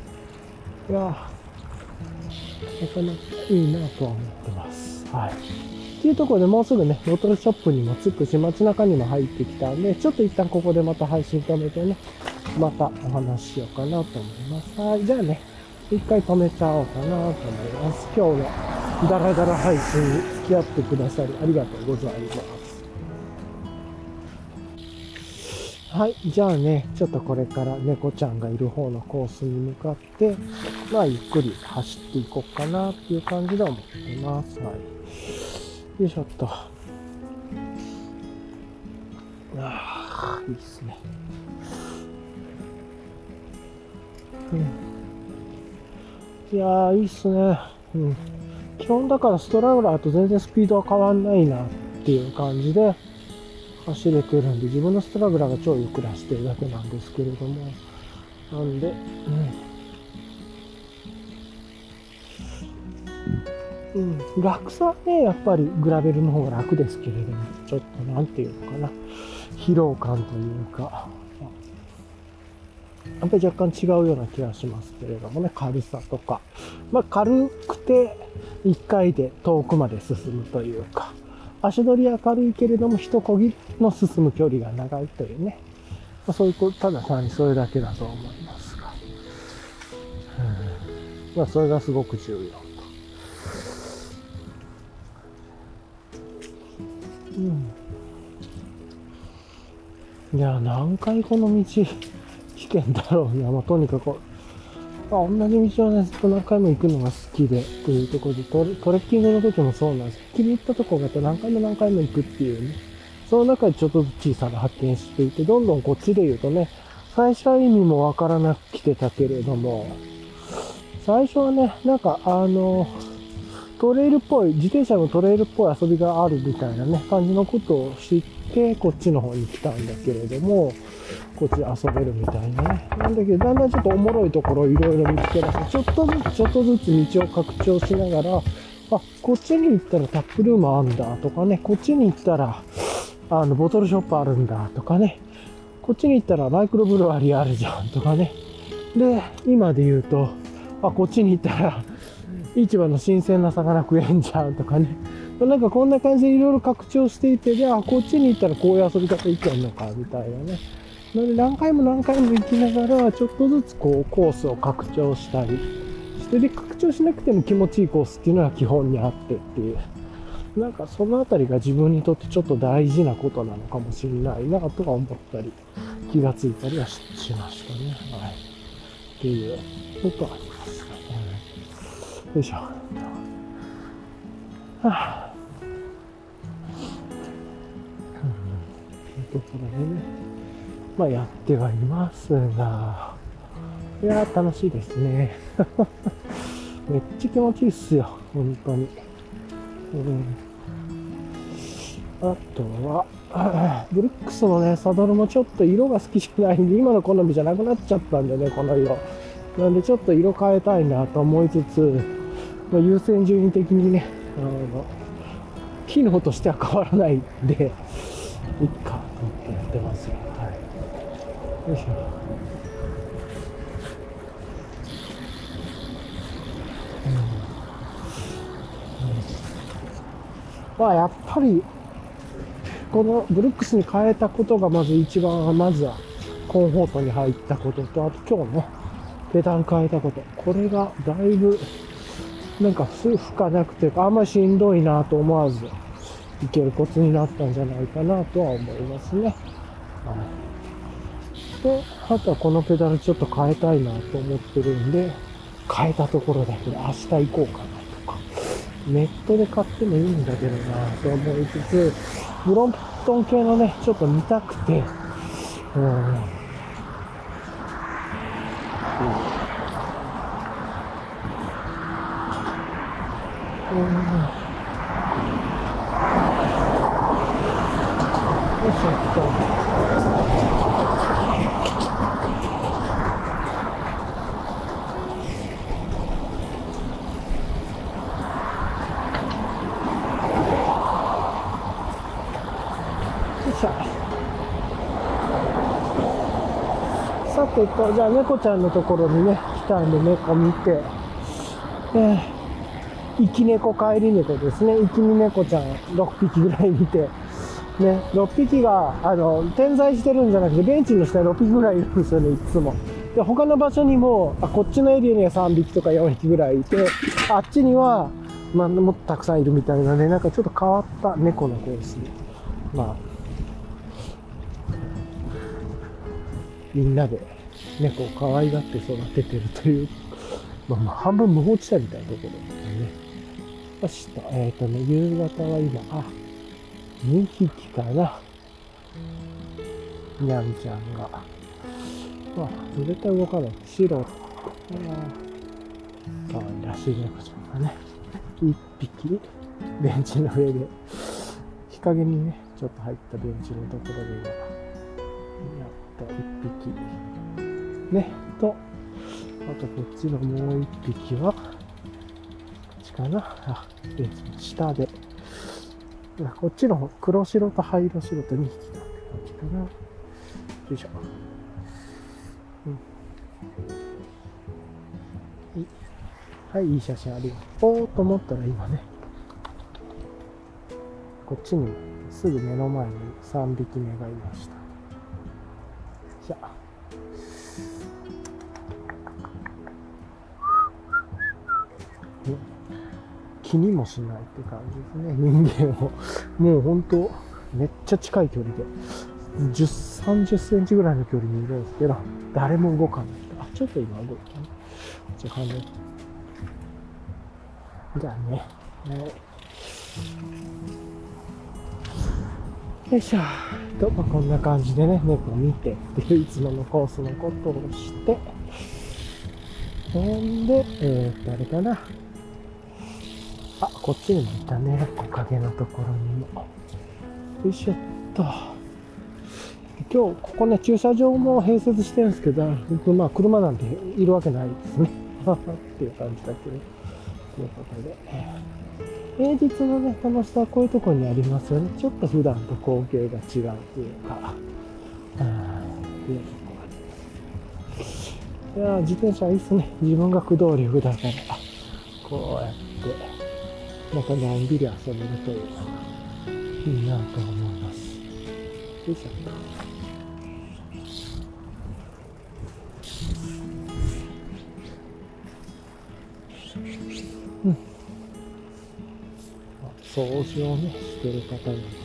いやなかなかいいなとは思ってます。はい。っていうところでもうすぐね、ボトルショップにも着くし、街中にも入ってきたんで、ちょっと一旦ここでまた配信止めてね、またお話ししようかなと思います。はい。じゃあね、一回止めちゃおうかなと思います。今日のダラダラ配信に付き合ってくださりありがとうございます。はい。じゃあね、ちょっとこれから猫ちゃんがいる方のコースに向かって、まあ、ゆっくり走っていこうかなっていう感じで思ってます。はい。よいしょっと。ああ、いいっすね。うん。いやー、いいっすね。うん。基本だからストラグラーと全然スピードは変わんないなっていう感じで、走れてるんで、自分のストラグラーが超ゆっくり走ってるだけなんですけれども、なんで、うん。うん、楽さはね、やっぱりグラベルの方が楽ですけれども、ちょっとなんていうのかな、疲労感というか、やっぱり若干違うような気がしますけれどもね、軽さとか。まあ軽くて1回で遠くまで進むというか、足取りは軽いけれども、一漕ぎの進む距離が長いというね。まあ、そういうこと、ただ単にそれだけだと思いますが。うん、まあ、それがすごく重要と。うん。いや、何回この道、危険だろうな。まあ、とにかく、まあ、同じ道をね、ずっと何回も行くのが好きで、というところでトレ、トレッキングの時もそうなんです。気に入ったとこがあって何回も何回も行くっていうね、その中でちょっとずつ小さな発見していて、どんどんこっちで言うとね、最初は意味もわからなく来てたけれども、最初はね、なんかあの、トレイルっぽい、自転車のトレイルっぽい遊びがあるみたいなね、感じのことを知って、こっちの方に来たんだけれども、こっち遊べるみたいなね。なんだけど、だんだんちょっとおもろいところをいろいろ見つけ出して、ちょっとずつちょっとずつ道を拡張しながら、あ、こっちに行ったらタップルームあんだとかね、こっちに行ったら、あの、ボトルショップあるんだとかね、こっちに行ったらマイクロブルワリーあるじゃんとかね。で、今で言うと、あ、こっちに行ったら、市場の新鮮な魚食えんじゃんとかね。なんかこんな感じでいろいろ拡張していて、で、あ、こっちに行ったらこういう遊び方いけんのか、みたいなね。なので何回も何回も行きながら、ちょっとずつこうコースを拡張したりして、で、拡張しなくても気持ちいいコースっていうのは基本にあってっていう。なんかそのあたりが自分にとってちょっと大事なことなのかもしれないなとか思ったり、気がついたりはしましたね。はい。っていうことは。よいしょ。はあ。うん。ところでね、まあやってはいますが、いやー楽しいですね。めっちゃ気持ちいいっすよ、本当に。うん、あとは、ブルックスのね、サドルもちょっと色が好きじゃないんで、今の好みじゃなくなっちゃったんでね、この色。なんでちょっと色変えたいなと思いつつ、まあ、優先順位的にね、あの、機能としては変わらないんで、いっかと思ってやってますよ。はい。よいしょ。まあやっぱり、このブルックスに変えたことがまず一番、まずはコンフォートに入ったことと、あと今日ね、ペダル変えたこと。これがだいぶ、なんか負荷なくてあんましんどいなと思わず、いけるコツになったんじゃないかなとは思いますね。はい。で、あとはこのペダルちょっと変えたいなと思ってるんで、変えたところだけで明日行こうかなとか。ネットで買ってもいいんだけどなと思いつつ、ブロントン系のね、ちょっと見たくて、うんよいしょっと。てと、じゃあ猫ちゃんのところにね、来たんで猫見て、え生き猫、帰り猫ですね。生き猫ちゃん6匹ぐらい見て、ね、6匹が、あの、点在してるんじゃなくて、ベンチの下に6匹ぐらいいるんですよね、いつも。で、他の場所にも、あ、こっちのエリアには3匹とか4匹ぐらいいて、あっちには、まあ、もっとたくさんいるみたいなね、なんかちょっと変わった猫の子ですね。まあ、みんなで猫を可愛がって育ててるという、まあ、まあ半分無法地帯みたいなところですね。明日、えっ、ー、とね、夕方は今、あ、2匹かな。にゃんちゃんが。まあ、絶対動かない。白、可愛らしい猫ちゃんがね、1匹、ベンチの上で、日陰にね、ちょっと入ったベンチのところで今、やった1匹。ね、と、あとこっちのもう一匹は、こっちかなあ、え下で。こっちの方黒白と灰色白と2匹だって感じかな。よいしょ。うん。はい、いい写真ありがとう。と思ったら今ね、こっちにすぐ目の前に3匹目がいました。じゃあ。気にもしないって感じですね。人間を。もう本当めっちゃ近い距離で。10、30センチぐらいの距離にいるんですけど、誰も動かない。あ、ちょっと今動いたね。じゃあ、ね、じゃあね。はい。よいしょと、まあ、こんな感じでね、猫を見てっていういつものコースのことをして、ほんで、えー、誰かな。あ、こっちにもいたね。木陰のところにも。よいしょっと。今日、ここね、駐車場も併設してるんですけど、まあ、車なんているわけないですね。っていう感じだけど。ということで。平日のね、楽しさはこういうところにありますよね。ちょっと普段と光景が違うというか、うん、いうところです。いや自転車いいっすね。自分が駆動力だから、こうやって、またのんびり遊べるというか、いいなと思います。よいしょ。うん。掃除をね、してる方が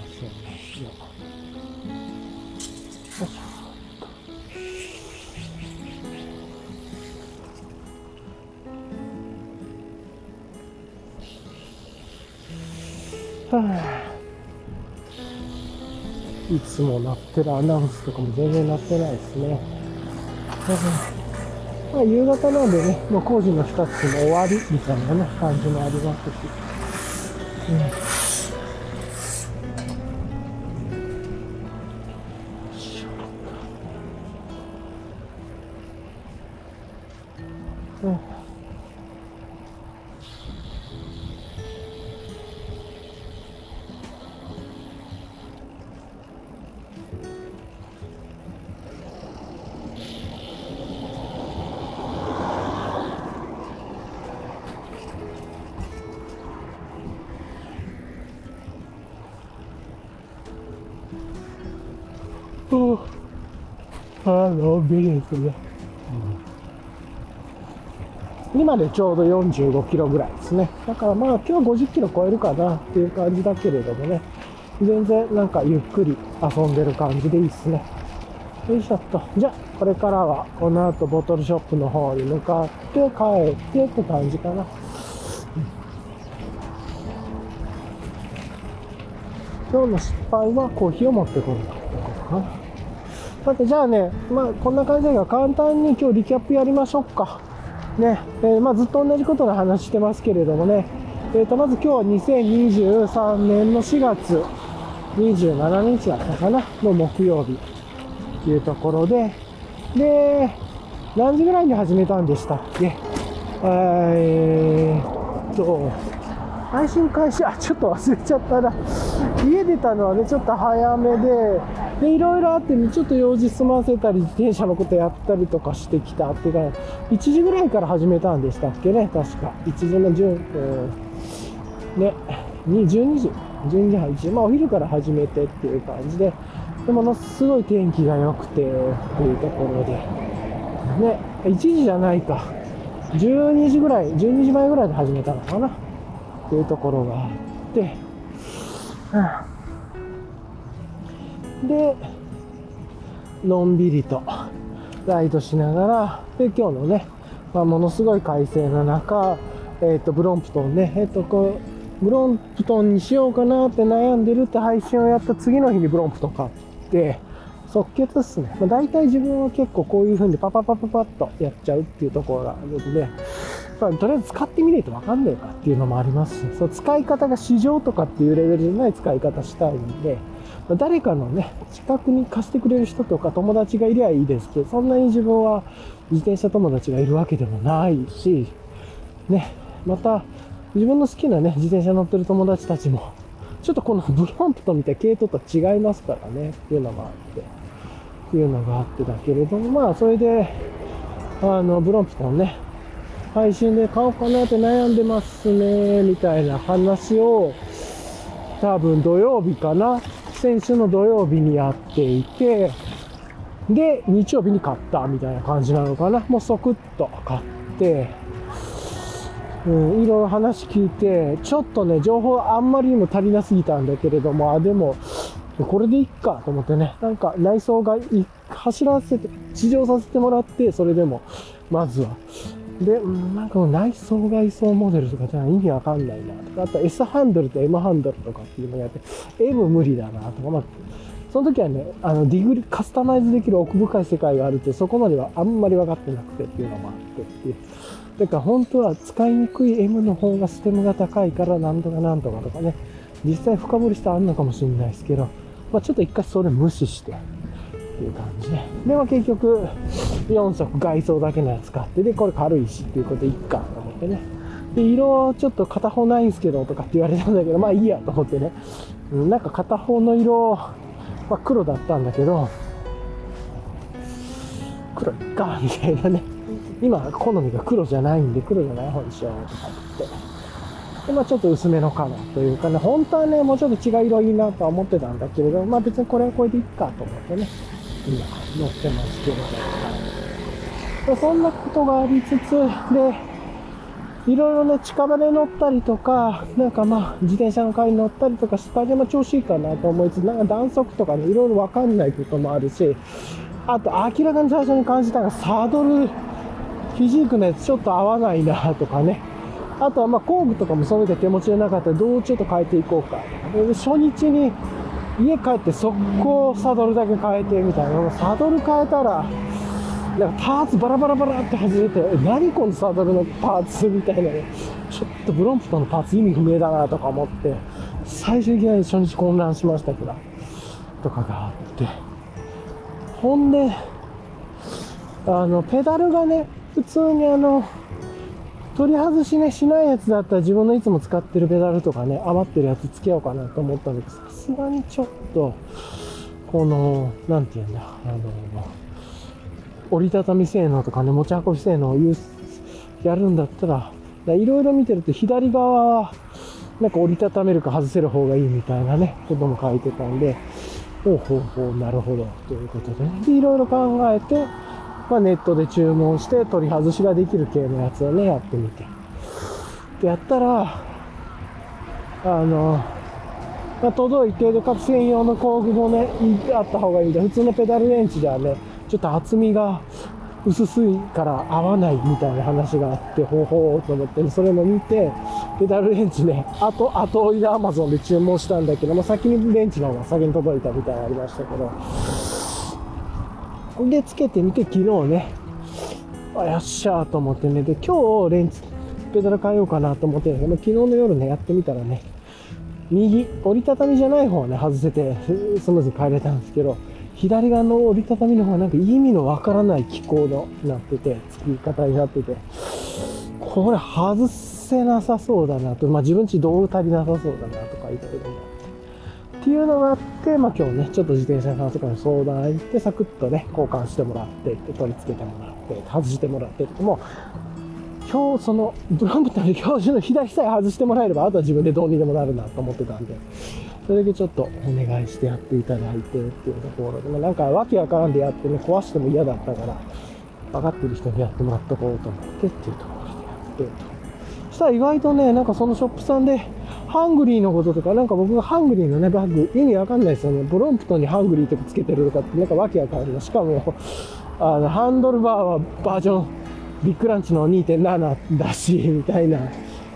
いつも鳴ってるアナウンスとかも全然鳴ってないですね。まあ、夕方なんでね、もう工事の人たちも終わりみたいなね、感じもありますし。うん。のん。今でちょうど45キロぐらいですね。だからまあ今日は50キロ超えるかなっていう感じだけれどもね。全然なんかゆっくり遊んでる感じでいいっすね。よいしょっと。じゃあ、これからはこの後ボトルショップの方に向かって帰ってって感じかな。今日の失敗はコーヒーを持ってこるってことかな。さて、じゃあね、まあ、こんな感じだが簡単に今日リキャップやりましょうか。ね、えーまあ、ずっと同じことの話してますけれどもね、えー、とまず今日は2023年の4月27日だったかな、の木曜日というところで、で、何時ぐらいに始めたんでしたっけ？えーっと、配信開始、あ、ちょっと忘れちゃったな。家出たのはね、ちょっと早めで、で、いろいろあって、ちょっと用事済ませたり、自転車のことやったりとかしてきたっていうか、1時ぐらいから始めたんでしたっけね、確か。1時の10、えーね、12時、12時半、1時、まあお昼から始めてっていう感じで、でものすごい天気が良くてっていうところで、ね、1時じゃないか。12時ぐらい、12時前ぐらいで始めたのかな。っていうところがあって、うんで、のんびりとライドしながら、で、今日のね、まあ、ものすごい快晴の中、えっ、と、ブロンプトンね、えっ、と、こう、ブロンプトンにしようかなって悩んでるって配信をやった次の日にブロンプトン買って、即決っすね。まあ、大体自分は結構こういう風にパパパパパッとやっちゃうっていうところがあるんで、まあ、とりあえず使ってみないとわかんねえかっていうのもありますし、そう使い方が市場とかっていうレベルじゃない使い方したいんで、ま誰かのね、近くに貸してくれる人とか友達がいりゃいいですけど、そんなに自分は自転車友達がいるわけでもないし、ね、また自分の好きなね、自転車乗ってる友達たちも、ちょっとこのブロンプと見たいな系統と違いますからね、っていうのもあって、っていうのがあってだけれども、まあ、それで、あの、ブロンプトンね、配信で買おうかなって悩んでますね、みたいな話を、多分土曜日かな、先週の土曜日にやっていて、で、日曜日に買ったみたいな感じなのかな。もう即っと買って、うん、いろいろ話聞いて、ちょっとね、情報あんまりにも足りなすぎたんだけれども、あ、でも、これでいっかと思ってね、なんか内装が走らせて、試乗させてもらって、それでも、まずは、で、うんなんか内装外装モデルとかじゃ意味わかんないなとか、あと S ハンドルと M ハンドルとかっていうのをやって、M 無理だなとか、まあ、その時はね、あの、ディグリ、カスタマイズできる奥深い世界があるって、そこまではあんまり分かってなくてっていうのもあってっていう。だから本当は使いにくい M の方がステムが高いからなんとかなんとかとかね、実際深掘りしたらあんのかもしれないですけど、まあちょっと一回それ無視して、っていう感じで。で、まあ結局、4足外装だけのやつ買って、で、これ軽いしっていうことでいっかと思ってね。で、色ちょっと片方ないんすけどとかって言われたんだけど、まあいいやと思ってね。うんなんか片方の色、まあ黒だったんだけど、黒いっか、みたいなね。今、好みが黒じゃないんで、黒じゃない方にしようとか言って。で、まあちょっと薄めのカラーというかね、本当はね、もうちょっと違う色いいなとは思ってたんだけれど、まあ別にこれはこれでいいかと思ってね、今乗ってますけど。でそんなことがありつつ、で、いろいろね、近場で乗ったりとか、なんかまあ、自転車の会に乗ったりとか、スタジオも調子いいかなと思いつつ、なんか弾速とかね、いろいろわかんないこともあるし、あと明らかに最初に感じたのが、サドル、フィジークのやつちょっと合わないなとかね。あとはま工具とかもそういう手持ちでなかったらどうちょっと変えていこうか。初日に家帰って速攻サドルだけ変えてみたいな。サドル変えたら、なんかパーツバラバラバラって外れて、何このサドルのパーツみたいなね。ちょっとブロンプトンのパーツ意味不明だなとか思って、最初いきなり初日混乱しましたけど、とかがあって。ほんで、あの、ペダルがね、普通にあの、取り外しね、しないやつだったら自分のいつも使ってるペダルとかね、余ってるやつ付けようかなと思ったんだけど、さすがにちょっと、この、なんて言うんだ、あの、折りたたみ性能とかね、持ち運び性能をやるんだったら、いろいろ見てると左側は、なんか折りたためるか外せる方がいいみたいなね、ことも書いてたんで、ほうほうほう、なるほど、ということで、ね、でいろいろ考えて、まあ、ネットで注文して取り外しができる系のやつをね、やってみて。で、やったら、あの、ま、届いて、で、かつ専用の工具もね、あった方がいいんで、普通のペダルレンチではね、ちょっと厚みが薄いから合わないみたいな話があって、ほうほうと思って、それも見て、ペダルレンチね、あと、後追いで Amazon で注文したんだけど、まあ、先にレンチの方が先に届いたみたいなのありましたけど、で、つけてみて、昨日ね、あ、よっしゃーと思ってね、で、今日レンチ、ペダル変えようかなと思ってるけど、昨日の夜ね、やってみたらね、右、折りたたみじゃない方はね、外せて、スムーズに変えれたんですけど、左側の折りたたみの方はなんか意味のわからない機構のなってて、付き方になってて、これ外せなさそうだなと、まあ自分ち道具足りなさそうだなとかいろいろ思って。っていうのがあって、まあ今日ね、ちょっと自転車屋さんとかに相談行って、サクッとね、交換してもらって、取り付けてもらって、外してもらってって、も、今日その、ブランプターで教授の左さえ外してもらえれば、あとは自分でどうにでもなるなと思ってたんで、それだけちょっとお願いしてやっていただいてっていうところで、まあ、なんかわけわからんでやってね、壊しても嫌だったから、分かってる人にやってもらっとこうと思ってっていうところでやってと。そしたら意外とね、なんかそのショップさんで、ハングリーのこととか、なんか僕がハングリーのね、バッグ、意味わかんないですよね。ブロンプトンにハングリーとかつけてるとかって、なんかわけわかんない。しかも、あの、ハンドルバーはバージョン、ビッグランチの2.7だし、みたいな。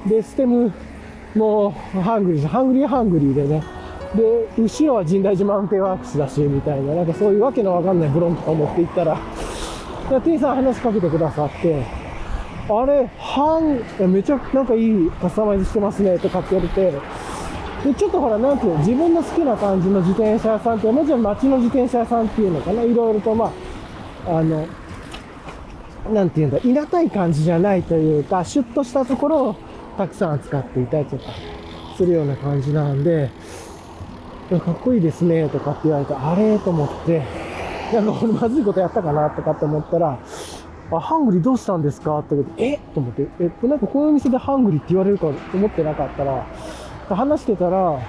で、ステムもハングリー、ハングリーハングリーでね。で、後ろは深大寺マウンテンワークスだし、みたいな。なんかそういうわけのわかんないブロンとか持っていったら、店員さん話しかけてくださって、あれ、半、めちゃなんかいいカスタマイズしてますね、とかって言われて、で、ちょっとほら、なんていう、自分の好きな感じの自転車屋さんって、もちろん街の自転車屋さんっていうのかな、いろいろと、まあ、あの、なんていうんだ、いなたい感じじゃないというか、シュッとしたところをたくさん扱っていたりとかするような感じなんで、かっこいいですね、とかって言われて、あれと思って、なんか俺まずいことやったかなとかって思ったら、あ、ハングリーどうしたんですかって言って、えと思って、え、なんかこういうお店でハングリーって言われるかと思ってなかったら、話してたら、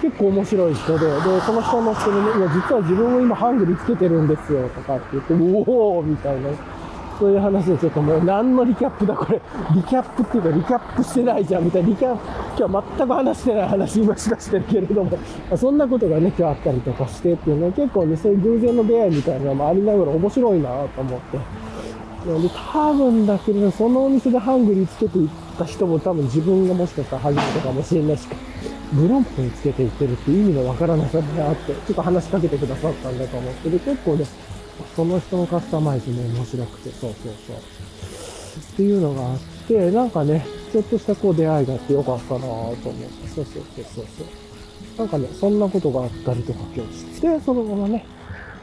結構面白い人で、で、その人の人にね、いや、実は自分も今ハングリーつけてるんですよ、とかって言って、おおみたいな。そういう話でちょっともう何のリキャップだこれ。リキャップっていうかリキャップしてないじゃんみたいな。リキャップ、今日は全く話してない話今しかしてるけれども、そんなことがね、今日あったりとかしてっていうね、結構ね、そういう偶然の出会いみたいなのもありながら面白いなと思って。なんで多分だけど、そのお店でハングリーつけていった人も多分自分がもしかしたら初めてかもしれないし、ブロンプにつけていってるって意味のわからなさがあって、ちょっと話しかけてくださったんだと思ってで、結構ね、その人のカスタマイズも面白くて、そうそうそう。っていうのがあって、なんかね、ちょっとしたこう出会いがあってよかったなぁと思って、そうそうそうそうそう。なんかね、そんなことがあったりとか今日して、そのままね、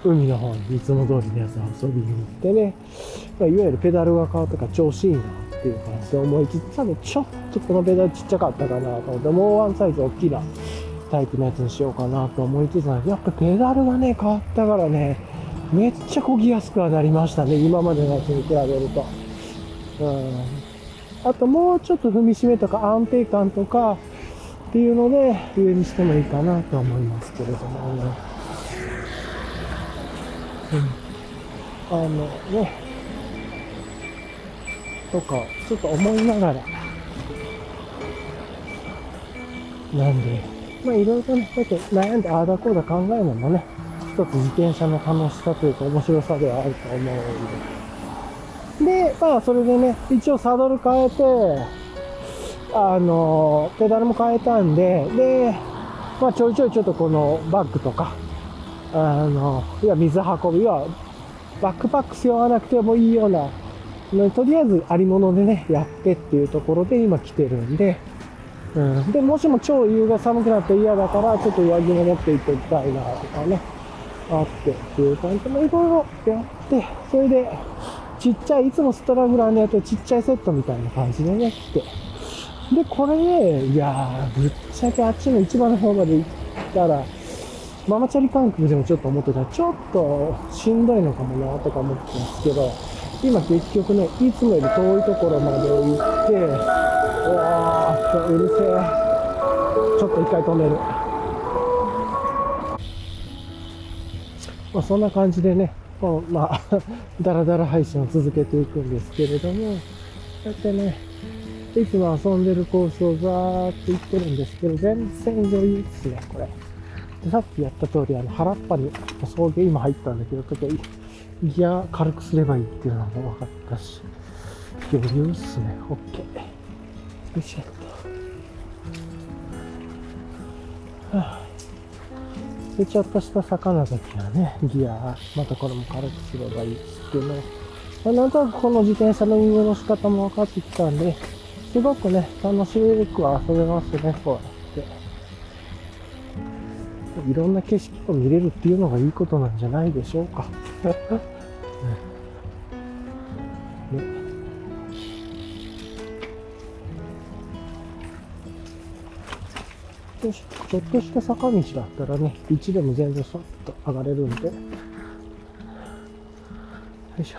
海の方にいつも通りのやつ遊びに行ってね、まあ、いわゆるペダルが変わったから調子いいなっていう感じで思いつつ、ね、ちょっとこのペダルちっちゃかったかなと思って、もうワンサイズ大きなタイプのやつにしようかなと思いつつ、やっぱペダルがね、変わったからね、めっちゃ漕ぎやすくはなりましたね、今までのやつに比べると。うん。あともうちょっと踏みしめとか安定感とかっていうので上にしてもいいかなと思いますけれども、ね。うん、あのね、とか、ちょっと思いながら、なんで、まあいろいろね、だって悩んでああだこうだ考えるのもね、一つ自転車の楽しさというか面白さではあると思うんで。で、まあそれでね、一応サドル変えて、あの、ペダルも変えたんで、で、まあちょいちょいちょっとこのバッグとか、あの、いや、水運びは、バックパック背負わなくてもいいような、とりあえずありものでね、やってっていうところで今来てるんで、うん。で、もしも超夕が寒くなって嫌だから、ちょっと上着も持っていっておきたいなとかね、あってっていう感じで、いろいろやって、それで、ちっちゃい、いつもストラグラーのやつちっちゃいセットみたいな感じでね、来て。で、これで、いやー、ぶっちゃけあっちの一番の方まで行ったら、ママチャリ感覚でもちょっと思ってた、ちょっとしんどいのかもなとか思ってますけど、今結局ね、いつもより遠いところまで行って、うわー、うるせえ。ちょっと一回止める。まあ、そんな感じでね、このまあ、だらだら配信を続けていくんですけれども、こうやってね、いつも遊んでるコースをざーっと行ってるんですけど、全然余裕ですね、これ。でさっきやった通り、あの、腹っぱに送迎今入ったんだけど、ちょっとギア軽くすればいいっていうのも分かったし、余裕っすね。OK。よいしょっと。はあで、ちょっとした魚だけはね、ギア、またこれも軽くすればいいですけど、まあ、なんとなくこの自転車の運用の仕方も分かってきたんで、すごくね、楽しく遊べますね、こうやって。いろんな景色を見れるっていうのがいいことなんじゃないでしょうか。よしちょっとした坂道だったらね、道でも全然さっと上がれるんで。よいしょ。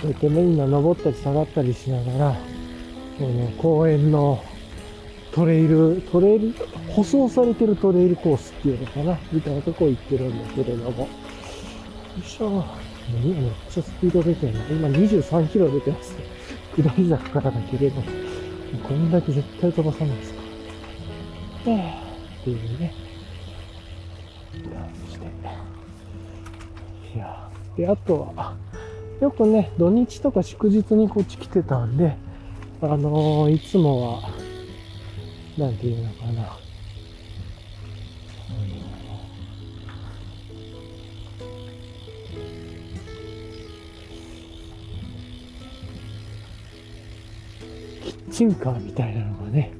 こうやってね、今登ったり下がったりしながら、この公園のトレイル、トレイル、舗装されてるトレイルコースっていうのかな、みたいなとこ行ってるんだけれども。よいしょ。今めっちゃスピード出てるな。今23キロ出てます。下り坂からだけれど、こんだけ絶対飛ばさないですか。っていうね。して。いや。で、あとは、よくね、土日とか祝日にこっち来てたんで、あのー、いつもは、なんていうのかな。キッチンカーみたいなのがね、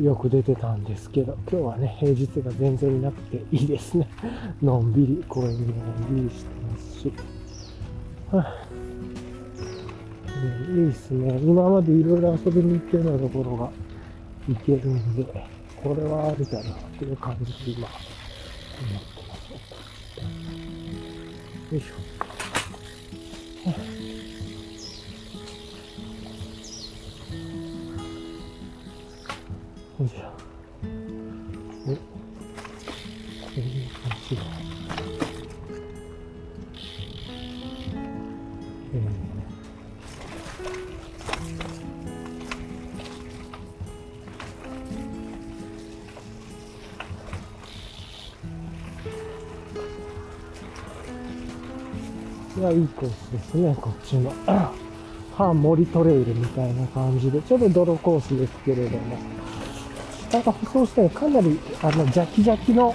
よく出てたんですけど、今日はね、平日が全然なくていいですね。のんびり、公園にのんびりしてますし。はあいいっすね。今までいろいろ遊びに行ってようなところが行けるんで、これはあるだろうっていう感じで今、思ってます。よいしょ。よいしょ。ですね、こっちの。半森トレイルみたいな感じで、ちょっと泥コースですけれども、下が舗装してかなり、あの、ジャキジャキの、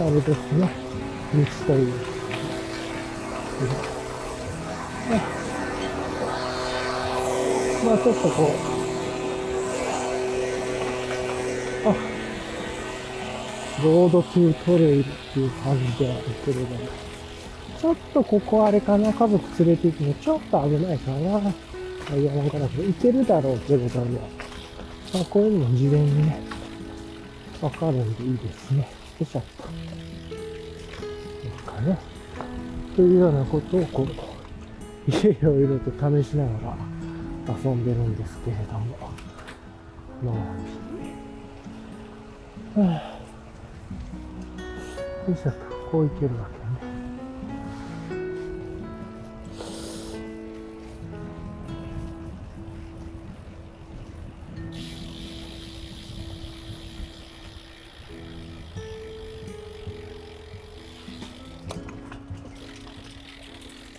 あれですね、道という。まあちょっとこう、あ、ロードトゥートレイルっていう感じであるけれども、ちょっとここあれかな、家族連れて行くのちょっと危ないかな。いや、なんかなく行けるだろうけれども、まあこういうのも事前にね、わかるんでいいですね。よいしょっと。なんかね。というようなことをこう、いろいろと試しながら遊んでるんですけれども。のんびり。はあよいしょっと、こういけるわけ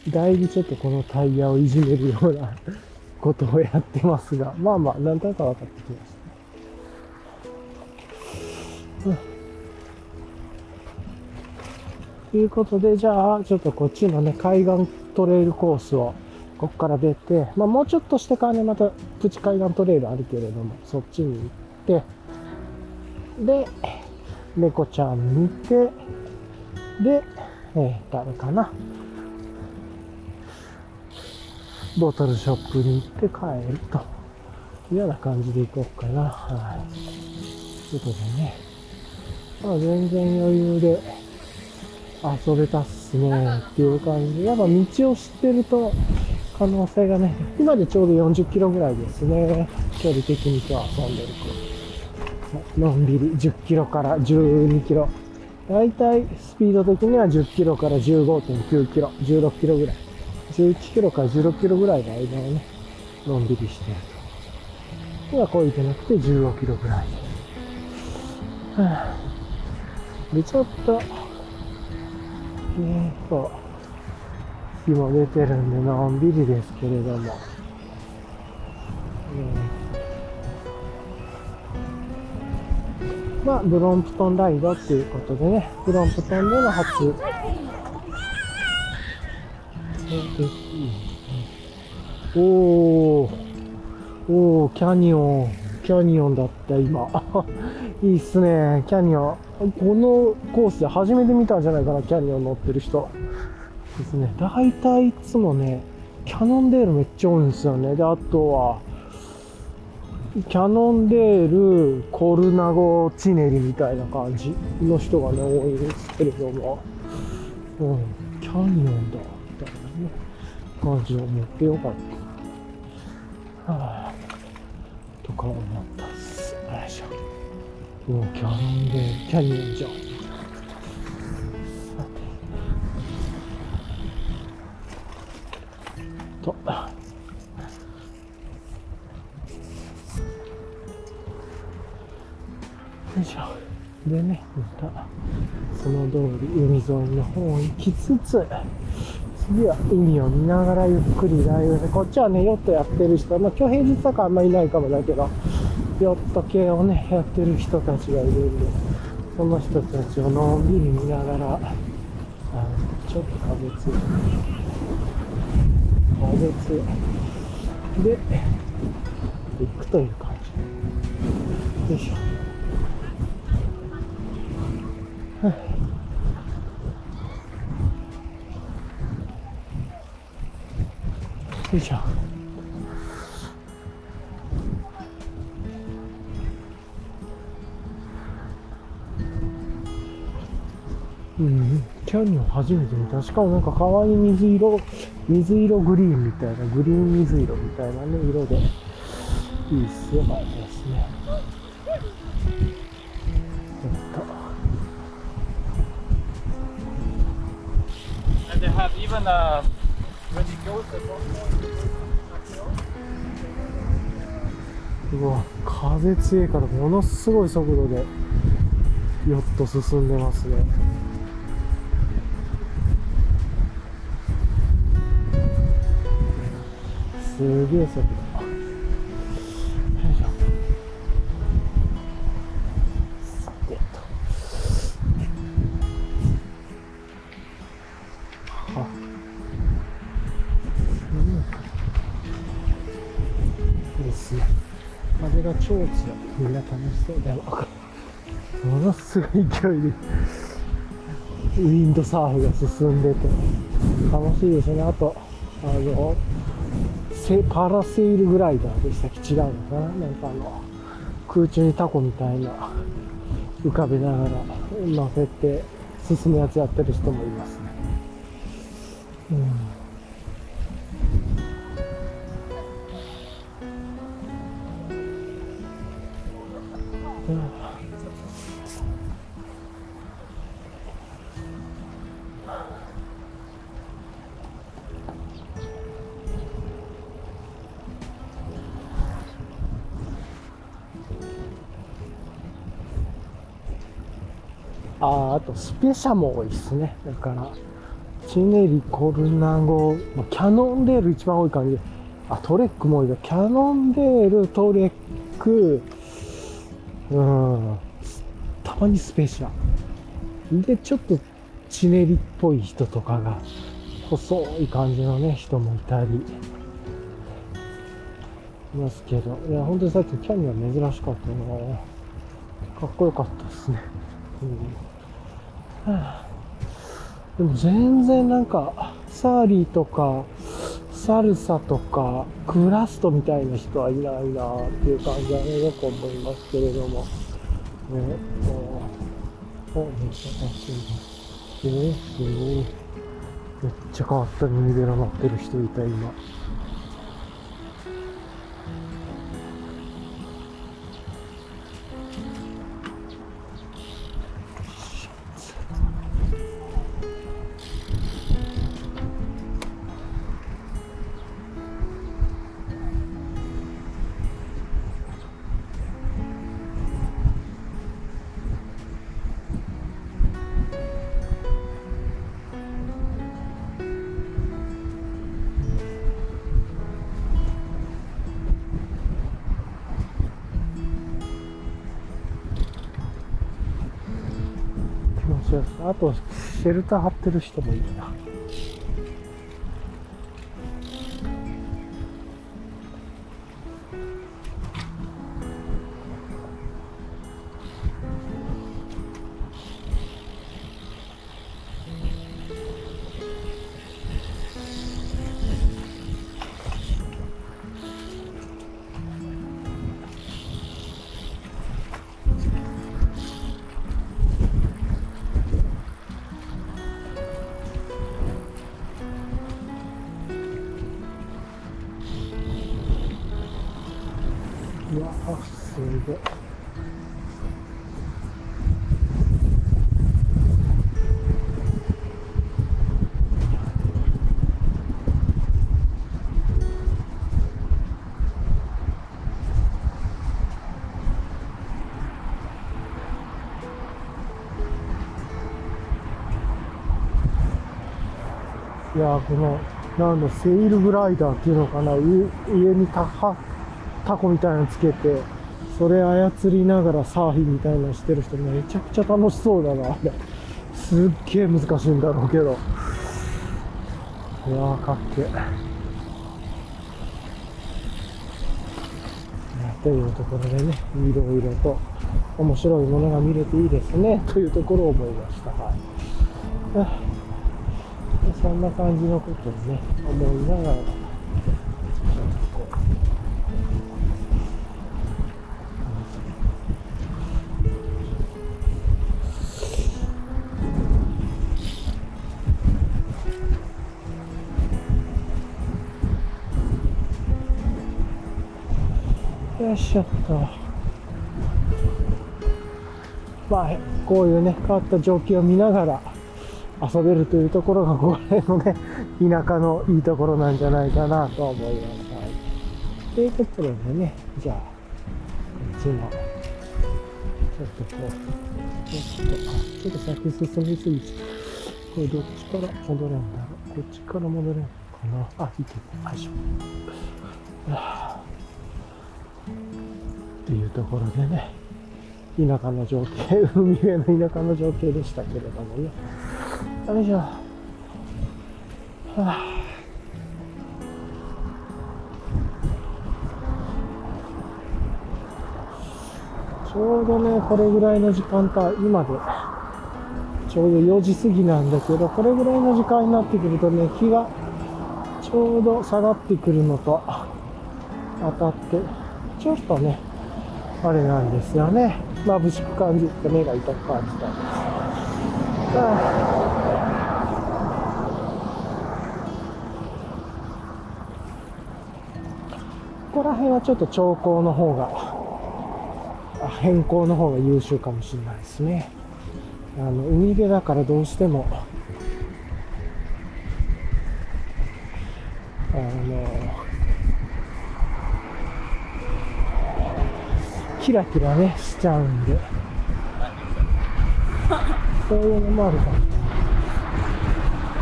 だいぶちょっとこのタイヤをいじめるような ことをやってますが、まあまあ、なんとなく分かってきました。うんということで、じゃあ、ちょっとこっちのね、海岸トレイルコースを、こっから出て、まあもうちょっとしてからね、またプチ海岸トレイルあるけれども、そっちに行って、で、猫ちゃん見て、で、えー、誰かな？ボトルショップに行って帰るというような感じで行こうかな。はい。ということでね。まあ全然余裕で遊べたっすねっていう感じで、やっぱ道を知ってると可能性がね、今でちょうど40キロぐらいですね。距離的に今日遊んでる子。のんびり10キロから12キロ。だいたいスピード的には10キロから15.9キロ、16キロぐらい。11キロから16キロぐらいの間をね、のんびりしてると。今こういけなくて15キロぐらい。はあ、で、ちょっと、えーと、日も出てるんで、のんびりですけれども。まあ、ブロンプトンライドっていうことでね、ブロンプトンでの初、お、お、キャニオン、キャニオンだった、今。いいっすね、キャニオン。このコースで初めて見たんじゃないかな、キャニオン乗ってる人。ですね。大体いつもね、キャノンデールめっちゃ多いんですよね。で、あとは、キャノンデール、コルナゴ、チネリみたいな感じの人がね、多いんですけれども。うん、キャニオンだ、感じを持ってよかった。はぁ、とか思ったっす。よいしょ。もうキャノンデール、キャニオンじゃん。と。よいしょ。でね、また、その通り海沿いの方行きつつ、次は海を見ながらゆっくりライブで、こっちはね、ヨットやってる人、まあ今日平日だからあんまりいないかもだけど、ヨット系をね、やってる人たちがいるんで、その人たちをのんびり見ながら、あちょっと風強い。風強い。で、行くという感じ。よいしょ。よいしょ。うん、キャニオン初めて見た。しかもなんか可愛い水色、水色グリーンみたいな、グリーン水色みたいなね、色で、いいっすよ、かったですね。えっと And they have even uh, うわ風強いからものすごい速度でヨット進んでますね。すげえ速度。そうだよ。ものすごい勢いで。ウィンドサーフが進んでて楽しいですねあとあのセパラセールグライダーでしたっけ？違うのかな？なんかあの空中にタコみたいな浮かべながら乗せて進むやつやってる人もいますねとスペシャも多いですね。だからチネリコルナゴ、キャノンデール一番多い感じ。あトレックも多いけどキャノンデールトレックうんたまにスペシャでちょっとチネリっぽい人とかが細い感じのね人もいたり。いますけど。いや本当にさっきキャニオン珍しかったな。かっこよかったですね。うん。でも全然なんかサーリーとかサルサとかクラストみたいな人はいないなっていう感じはねよく思いますけれども。ねおめっちゃ楽しいえー、すごいめっちゃ変わったミニベロ乗ってる人いた今。ェルター張ってる人もいるな。いやーこのなんだセイルグライダーっていうのかな上にタハタコみたいなのつけてそれ操りながらサーフィンみたいなのしてる人めちゃくちゃ楽しそうだなあれ。すっげえ難しいんだろうけど。いやーかっけえ。というところでねいろいろと面白いものが見れていいですねというところを思いました。はい。そんな感じのことをね思いながらちょっとこうよいしょっと。まあ、こういうね、変わった状況を見ながら遊べるというところが、これのね、田舎のいいところなんじゃないかなと思います。はい。ということでね、じゃあ、こっちの、ちょっとこう、ちょっと、あ、ちょっと先進みすぎちゃう。これどっちから戻れんだろう。こっちから戻れるのかな。あ、いけた。よいしょ。っていうところでね田舎の情景海辺の田舎の情景でしたけれどもねよいしょ。はあ。ちょうどねこれぐらいの時間帯今でちょうど4時過ぎなんだけどこれぐらいの時間になってくるとね日がちょうど下がってくるのと当たってちょっとねあれなんですよね。眩しく感じて目が痛く感じたんです、はあ、こら辺はちょっと兆候の方が変更の方が優秀かもしれないですね。あの海辺だからどうしてもあのキラキラねしちゃうんで。そういうのもあるかも。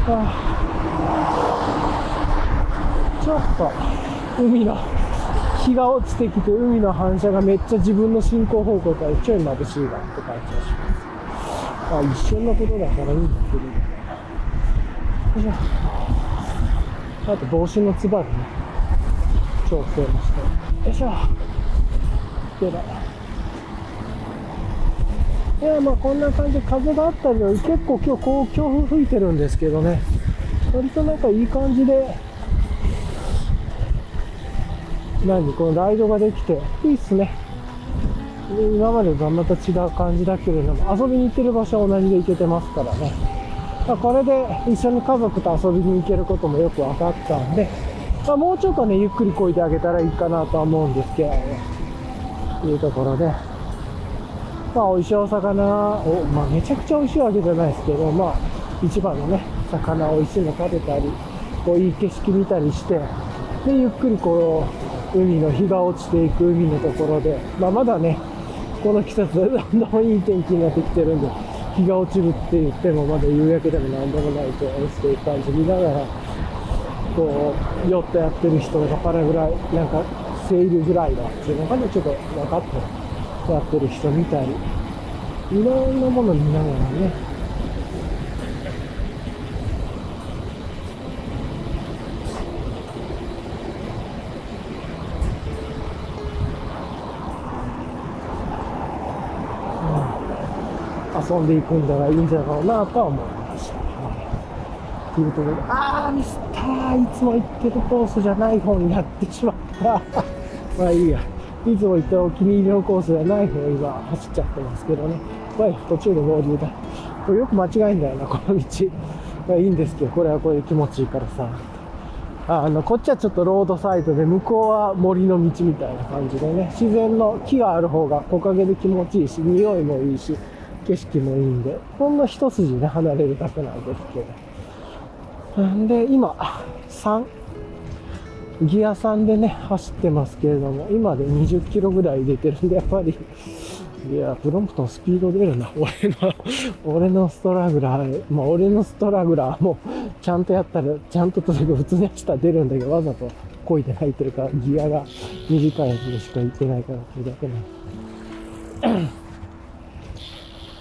ああちょっと海の日が落ちてきて海の反射がめっちゃ自分の進行方向からちょい眩しいなって感じがしますまあ一瞬のことだからいいんだけどよいしょ。あと帽子のつばでね調整もしてよいしょ。でだいやまあこんな感じで風があったり結構今日こう強風吹いてるんですけどね。割となんかいい感じで何このライドができていいっすね。今までとはまた違う感じだけれども遊びに行ってる場所は同じで行けてますからね。まこれで一緒に家族と遊びに行けることもよく分かったんで、まあ、もうちょっとねゆっくりこいであげたらいいかなとは思うんですけどというところで。まあ美味しいお魚を、まあ、めちゃくちゃ美味しいわけじゃないですけどまあ一番のね魚美味しいの食べたりこういい景色見たりしてでゆっくりこう海の日が落ちていく海のところで、まあ、まだねこの季節だんだんいい天気になってきてるんで日が落ちるって言ってもまだ夕焼けでもなんでもないと落ちていく感じ見ながらこうヨットやってる人とかパラグライなんかセールグライダーっていうのかなちょっと分かってやってる人見たりいろんなもの見ながらね遊んでいくんじゃないいんじゃないかなとは思いました。というところで、あー、ミスったー。いつも行ってるコースじゃない方になってしまった。まあいいや。いつも行ったお気に入りのコースじゃない方今走っちゃってますけどね。まあ途中で合流だ。これよく間違えんだよな、この道。まあいいんですけど、これはこれで気持ちいいからさ。あの、こっちはちょっとロードサイドで、向こうは森の道みたいな感じでね、自然の木がある方が木陰で気持ちいいし、匂いもいいし、景色もいいんで、ほんの一筋ね、離れるだけなんですけど。んで、今、3、ギア3でね、走ってますけれども、今で20キロぐらい出てるんで、やっぱり、いや、プロンプトンスピード出るな。俺の、俺のストラグラー、まあ俺のストラグラーも、ちゃんとやったら、ちゃんとと普通に走ったら出るんだけど、わざと漕いでないっていうか、ギアが短いやつでしか行ってないからっていうだけなんです。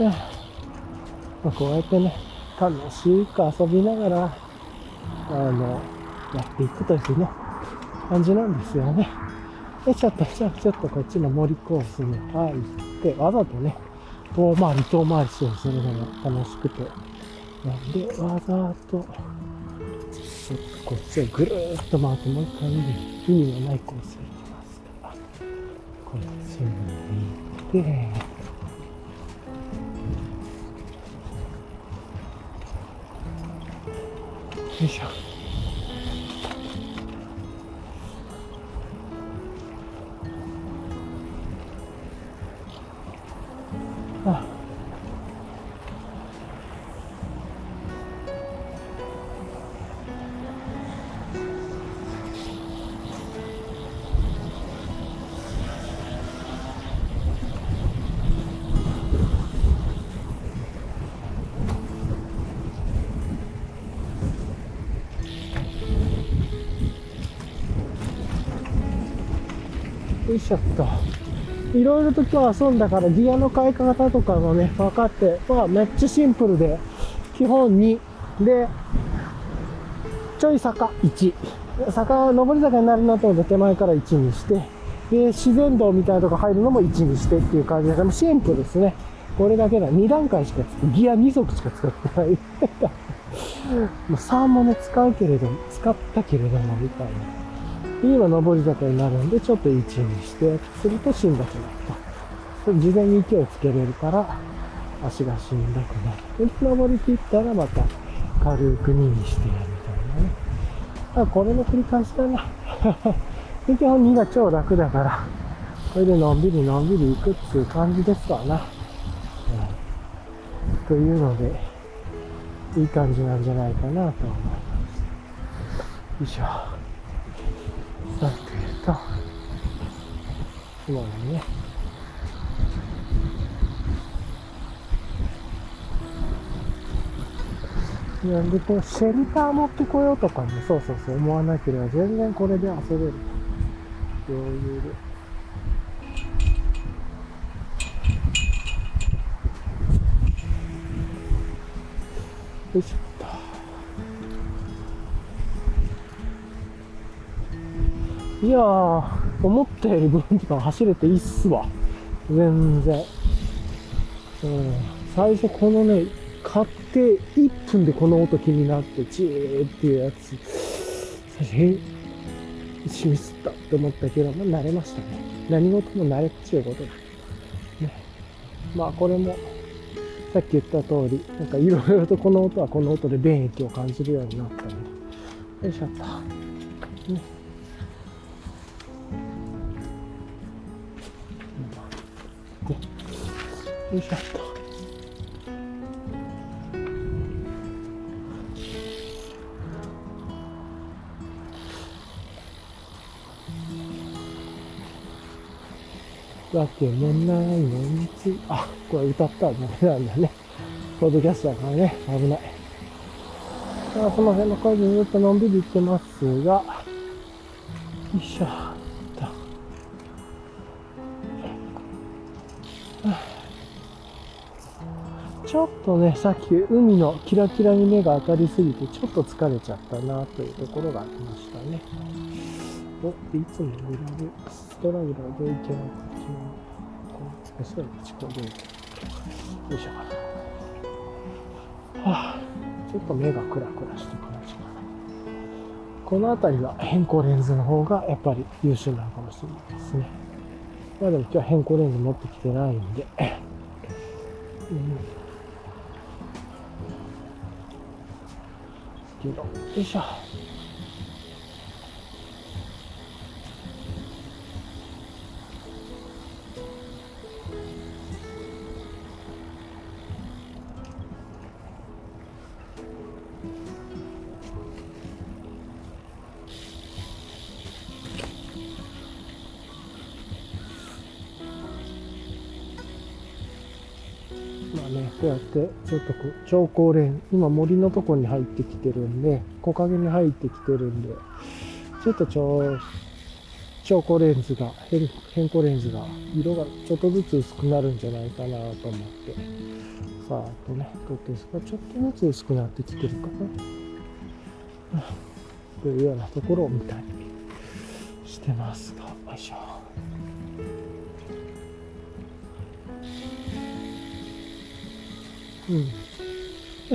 まあ、こうやってね、楽しく遊びながら、あの、やっていくというね、感じなんですよね。で、ちょっと、じゃあちょっとこっちの森コースに入って、わざとね、遠回り遠回りしようするのが楽しくて。なんで、わざと、ちょっとこっちをぐるーっと回ってもう一回見る意味のないコースに行きますから、こっちに行って、いしょ。あ。いしょっと。いろいろと今日遊んだからギアの変え方とかもね、分かって、まあめっちゃシンプルで、基本2。で、ちょい坂1。坂、上り坂になるなと思って手前から1にして、で、自然道みたいなとこ入るのも1にしてっていう感じで、もシンプルですね。これだけだ。2段階しかギア2足しか使ってない。3 もね、使うけれども、使ったけれども、みたいな。今、上り坂になるんで、ちょっと1にして、するとしんどくなると。事前に勢いつけれるから、足がしんどくなる。で、上り切ったらまた軽く2にしてやるみたいなね。あ、これの繰り返しだな。で、基本2が超楽だから、これでのんびりのんびり行くっていう感じですわな。うんというので、いい感じなんじゃないかなと思います。よいしょ。と、もうね、なんでこうシェルター持ってこようとかね、そうそうそう思わなければ全然これで遊べる。余裕で。よいしょいやー、思ったよりブロンティカン走れていいっすわ。全然。うん、最初このね、買って1分でこの音気になって、チーっていうやつ、最初変、しミスったって思ったけど、まあ慣れましたね。何事も慣れっちゅうことだ。ね。まあこれも、さっき言った通り、なんかいろいろとこの音はこの音で便益を感じるようになったので、よいしょっと。ね。よいしょっと。わけもないのに、あ、これ歌ったらダメなんだね。ポッドキャストだからね、危ない。さあ、その辺の感じでずっとのんびり行ってますが、よいしょちょっとね、さっき海のキラキラに目が当たりすぎて、ちょっと疲れちゃったなというところがありましたね。おっ、いつもグラブ、ストラグラーでいけなくて、こう、ストラグラー、チコで、よいしょ。はあ、ちょっと目がクラクラしてきました。この辺りは変更レンズの方がやっぱり優秀なのかもしれないですね。まあでも今日は変更レンズ持ってきてないんで。うんけど、よいしょ。まあね、こうやってちょっとこう超高レン今森のとこに入ってきてるんで木陰に入ってきてるんでちょっと超超高レンズが変変更レンズが色がちょっとずつ薄くなるんじゃないかなと思って。さあとね撮ってですがちょっとずつ薄くなってきてるかな？というようなところを見たりしてますが。よいしょ。うん。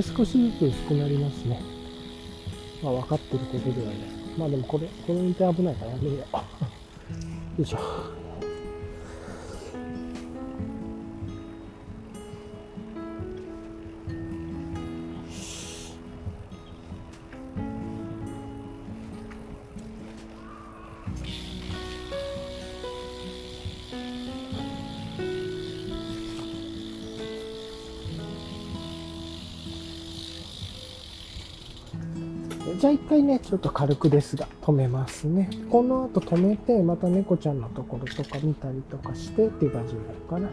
少しずつ薄くなりますね。まあ分かってることではね。まあでもこれ、この運転危ないからやめよう。よいしょ。ちょっと軽くですが、止めますね。この後止めて、また猫ちゃんのところとか見たりとかしてっていう感じになるかな。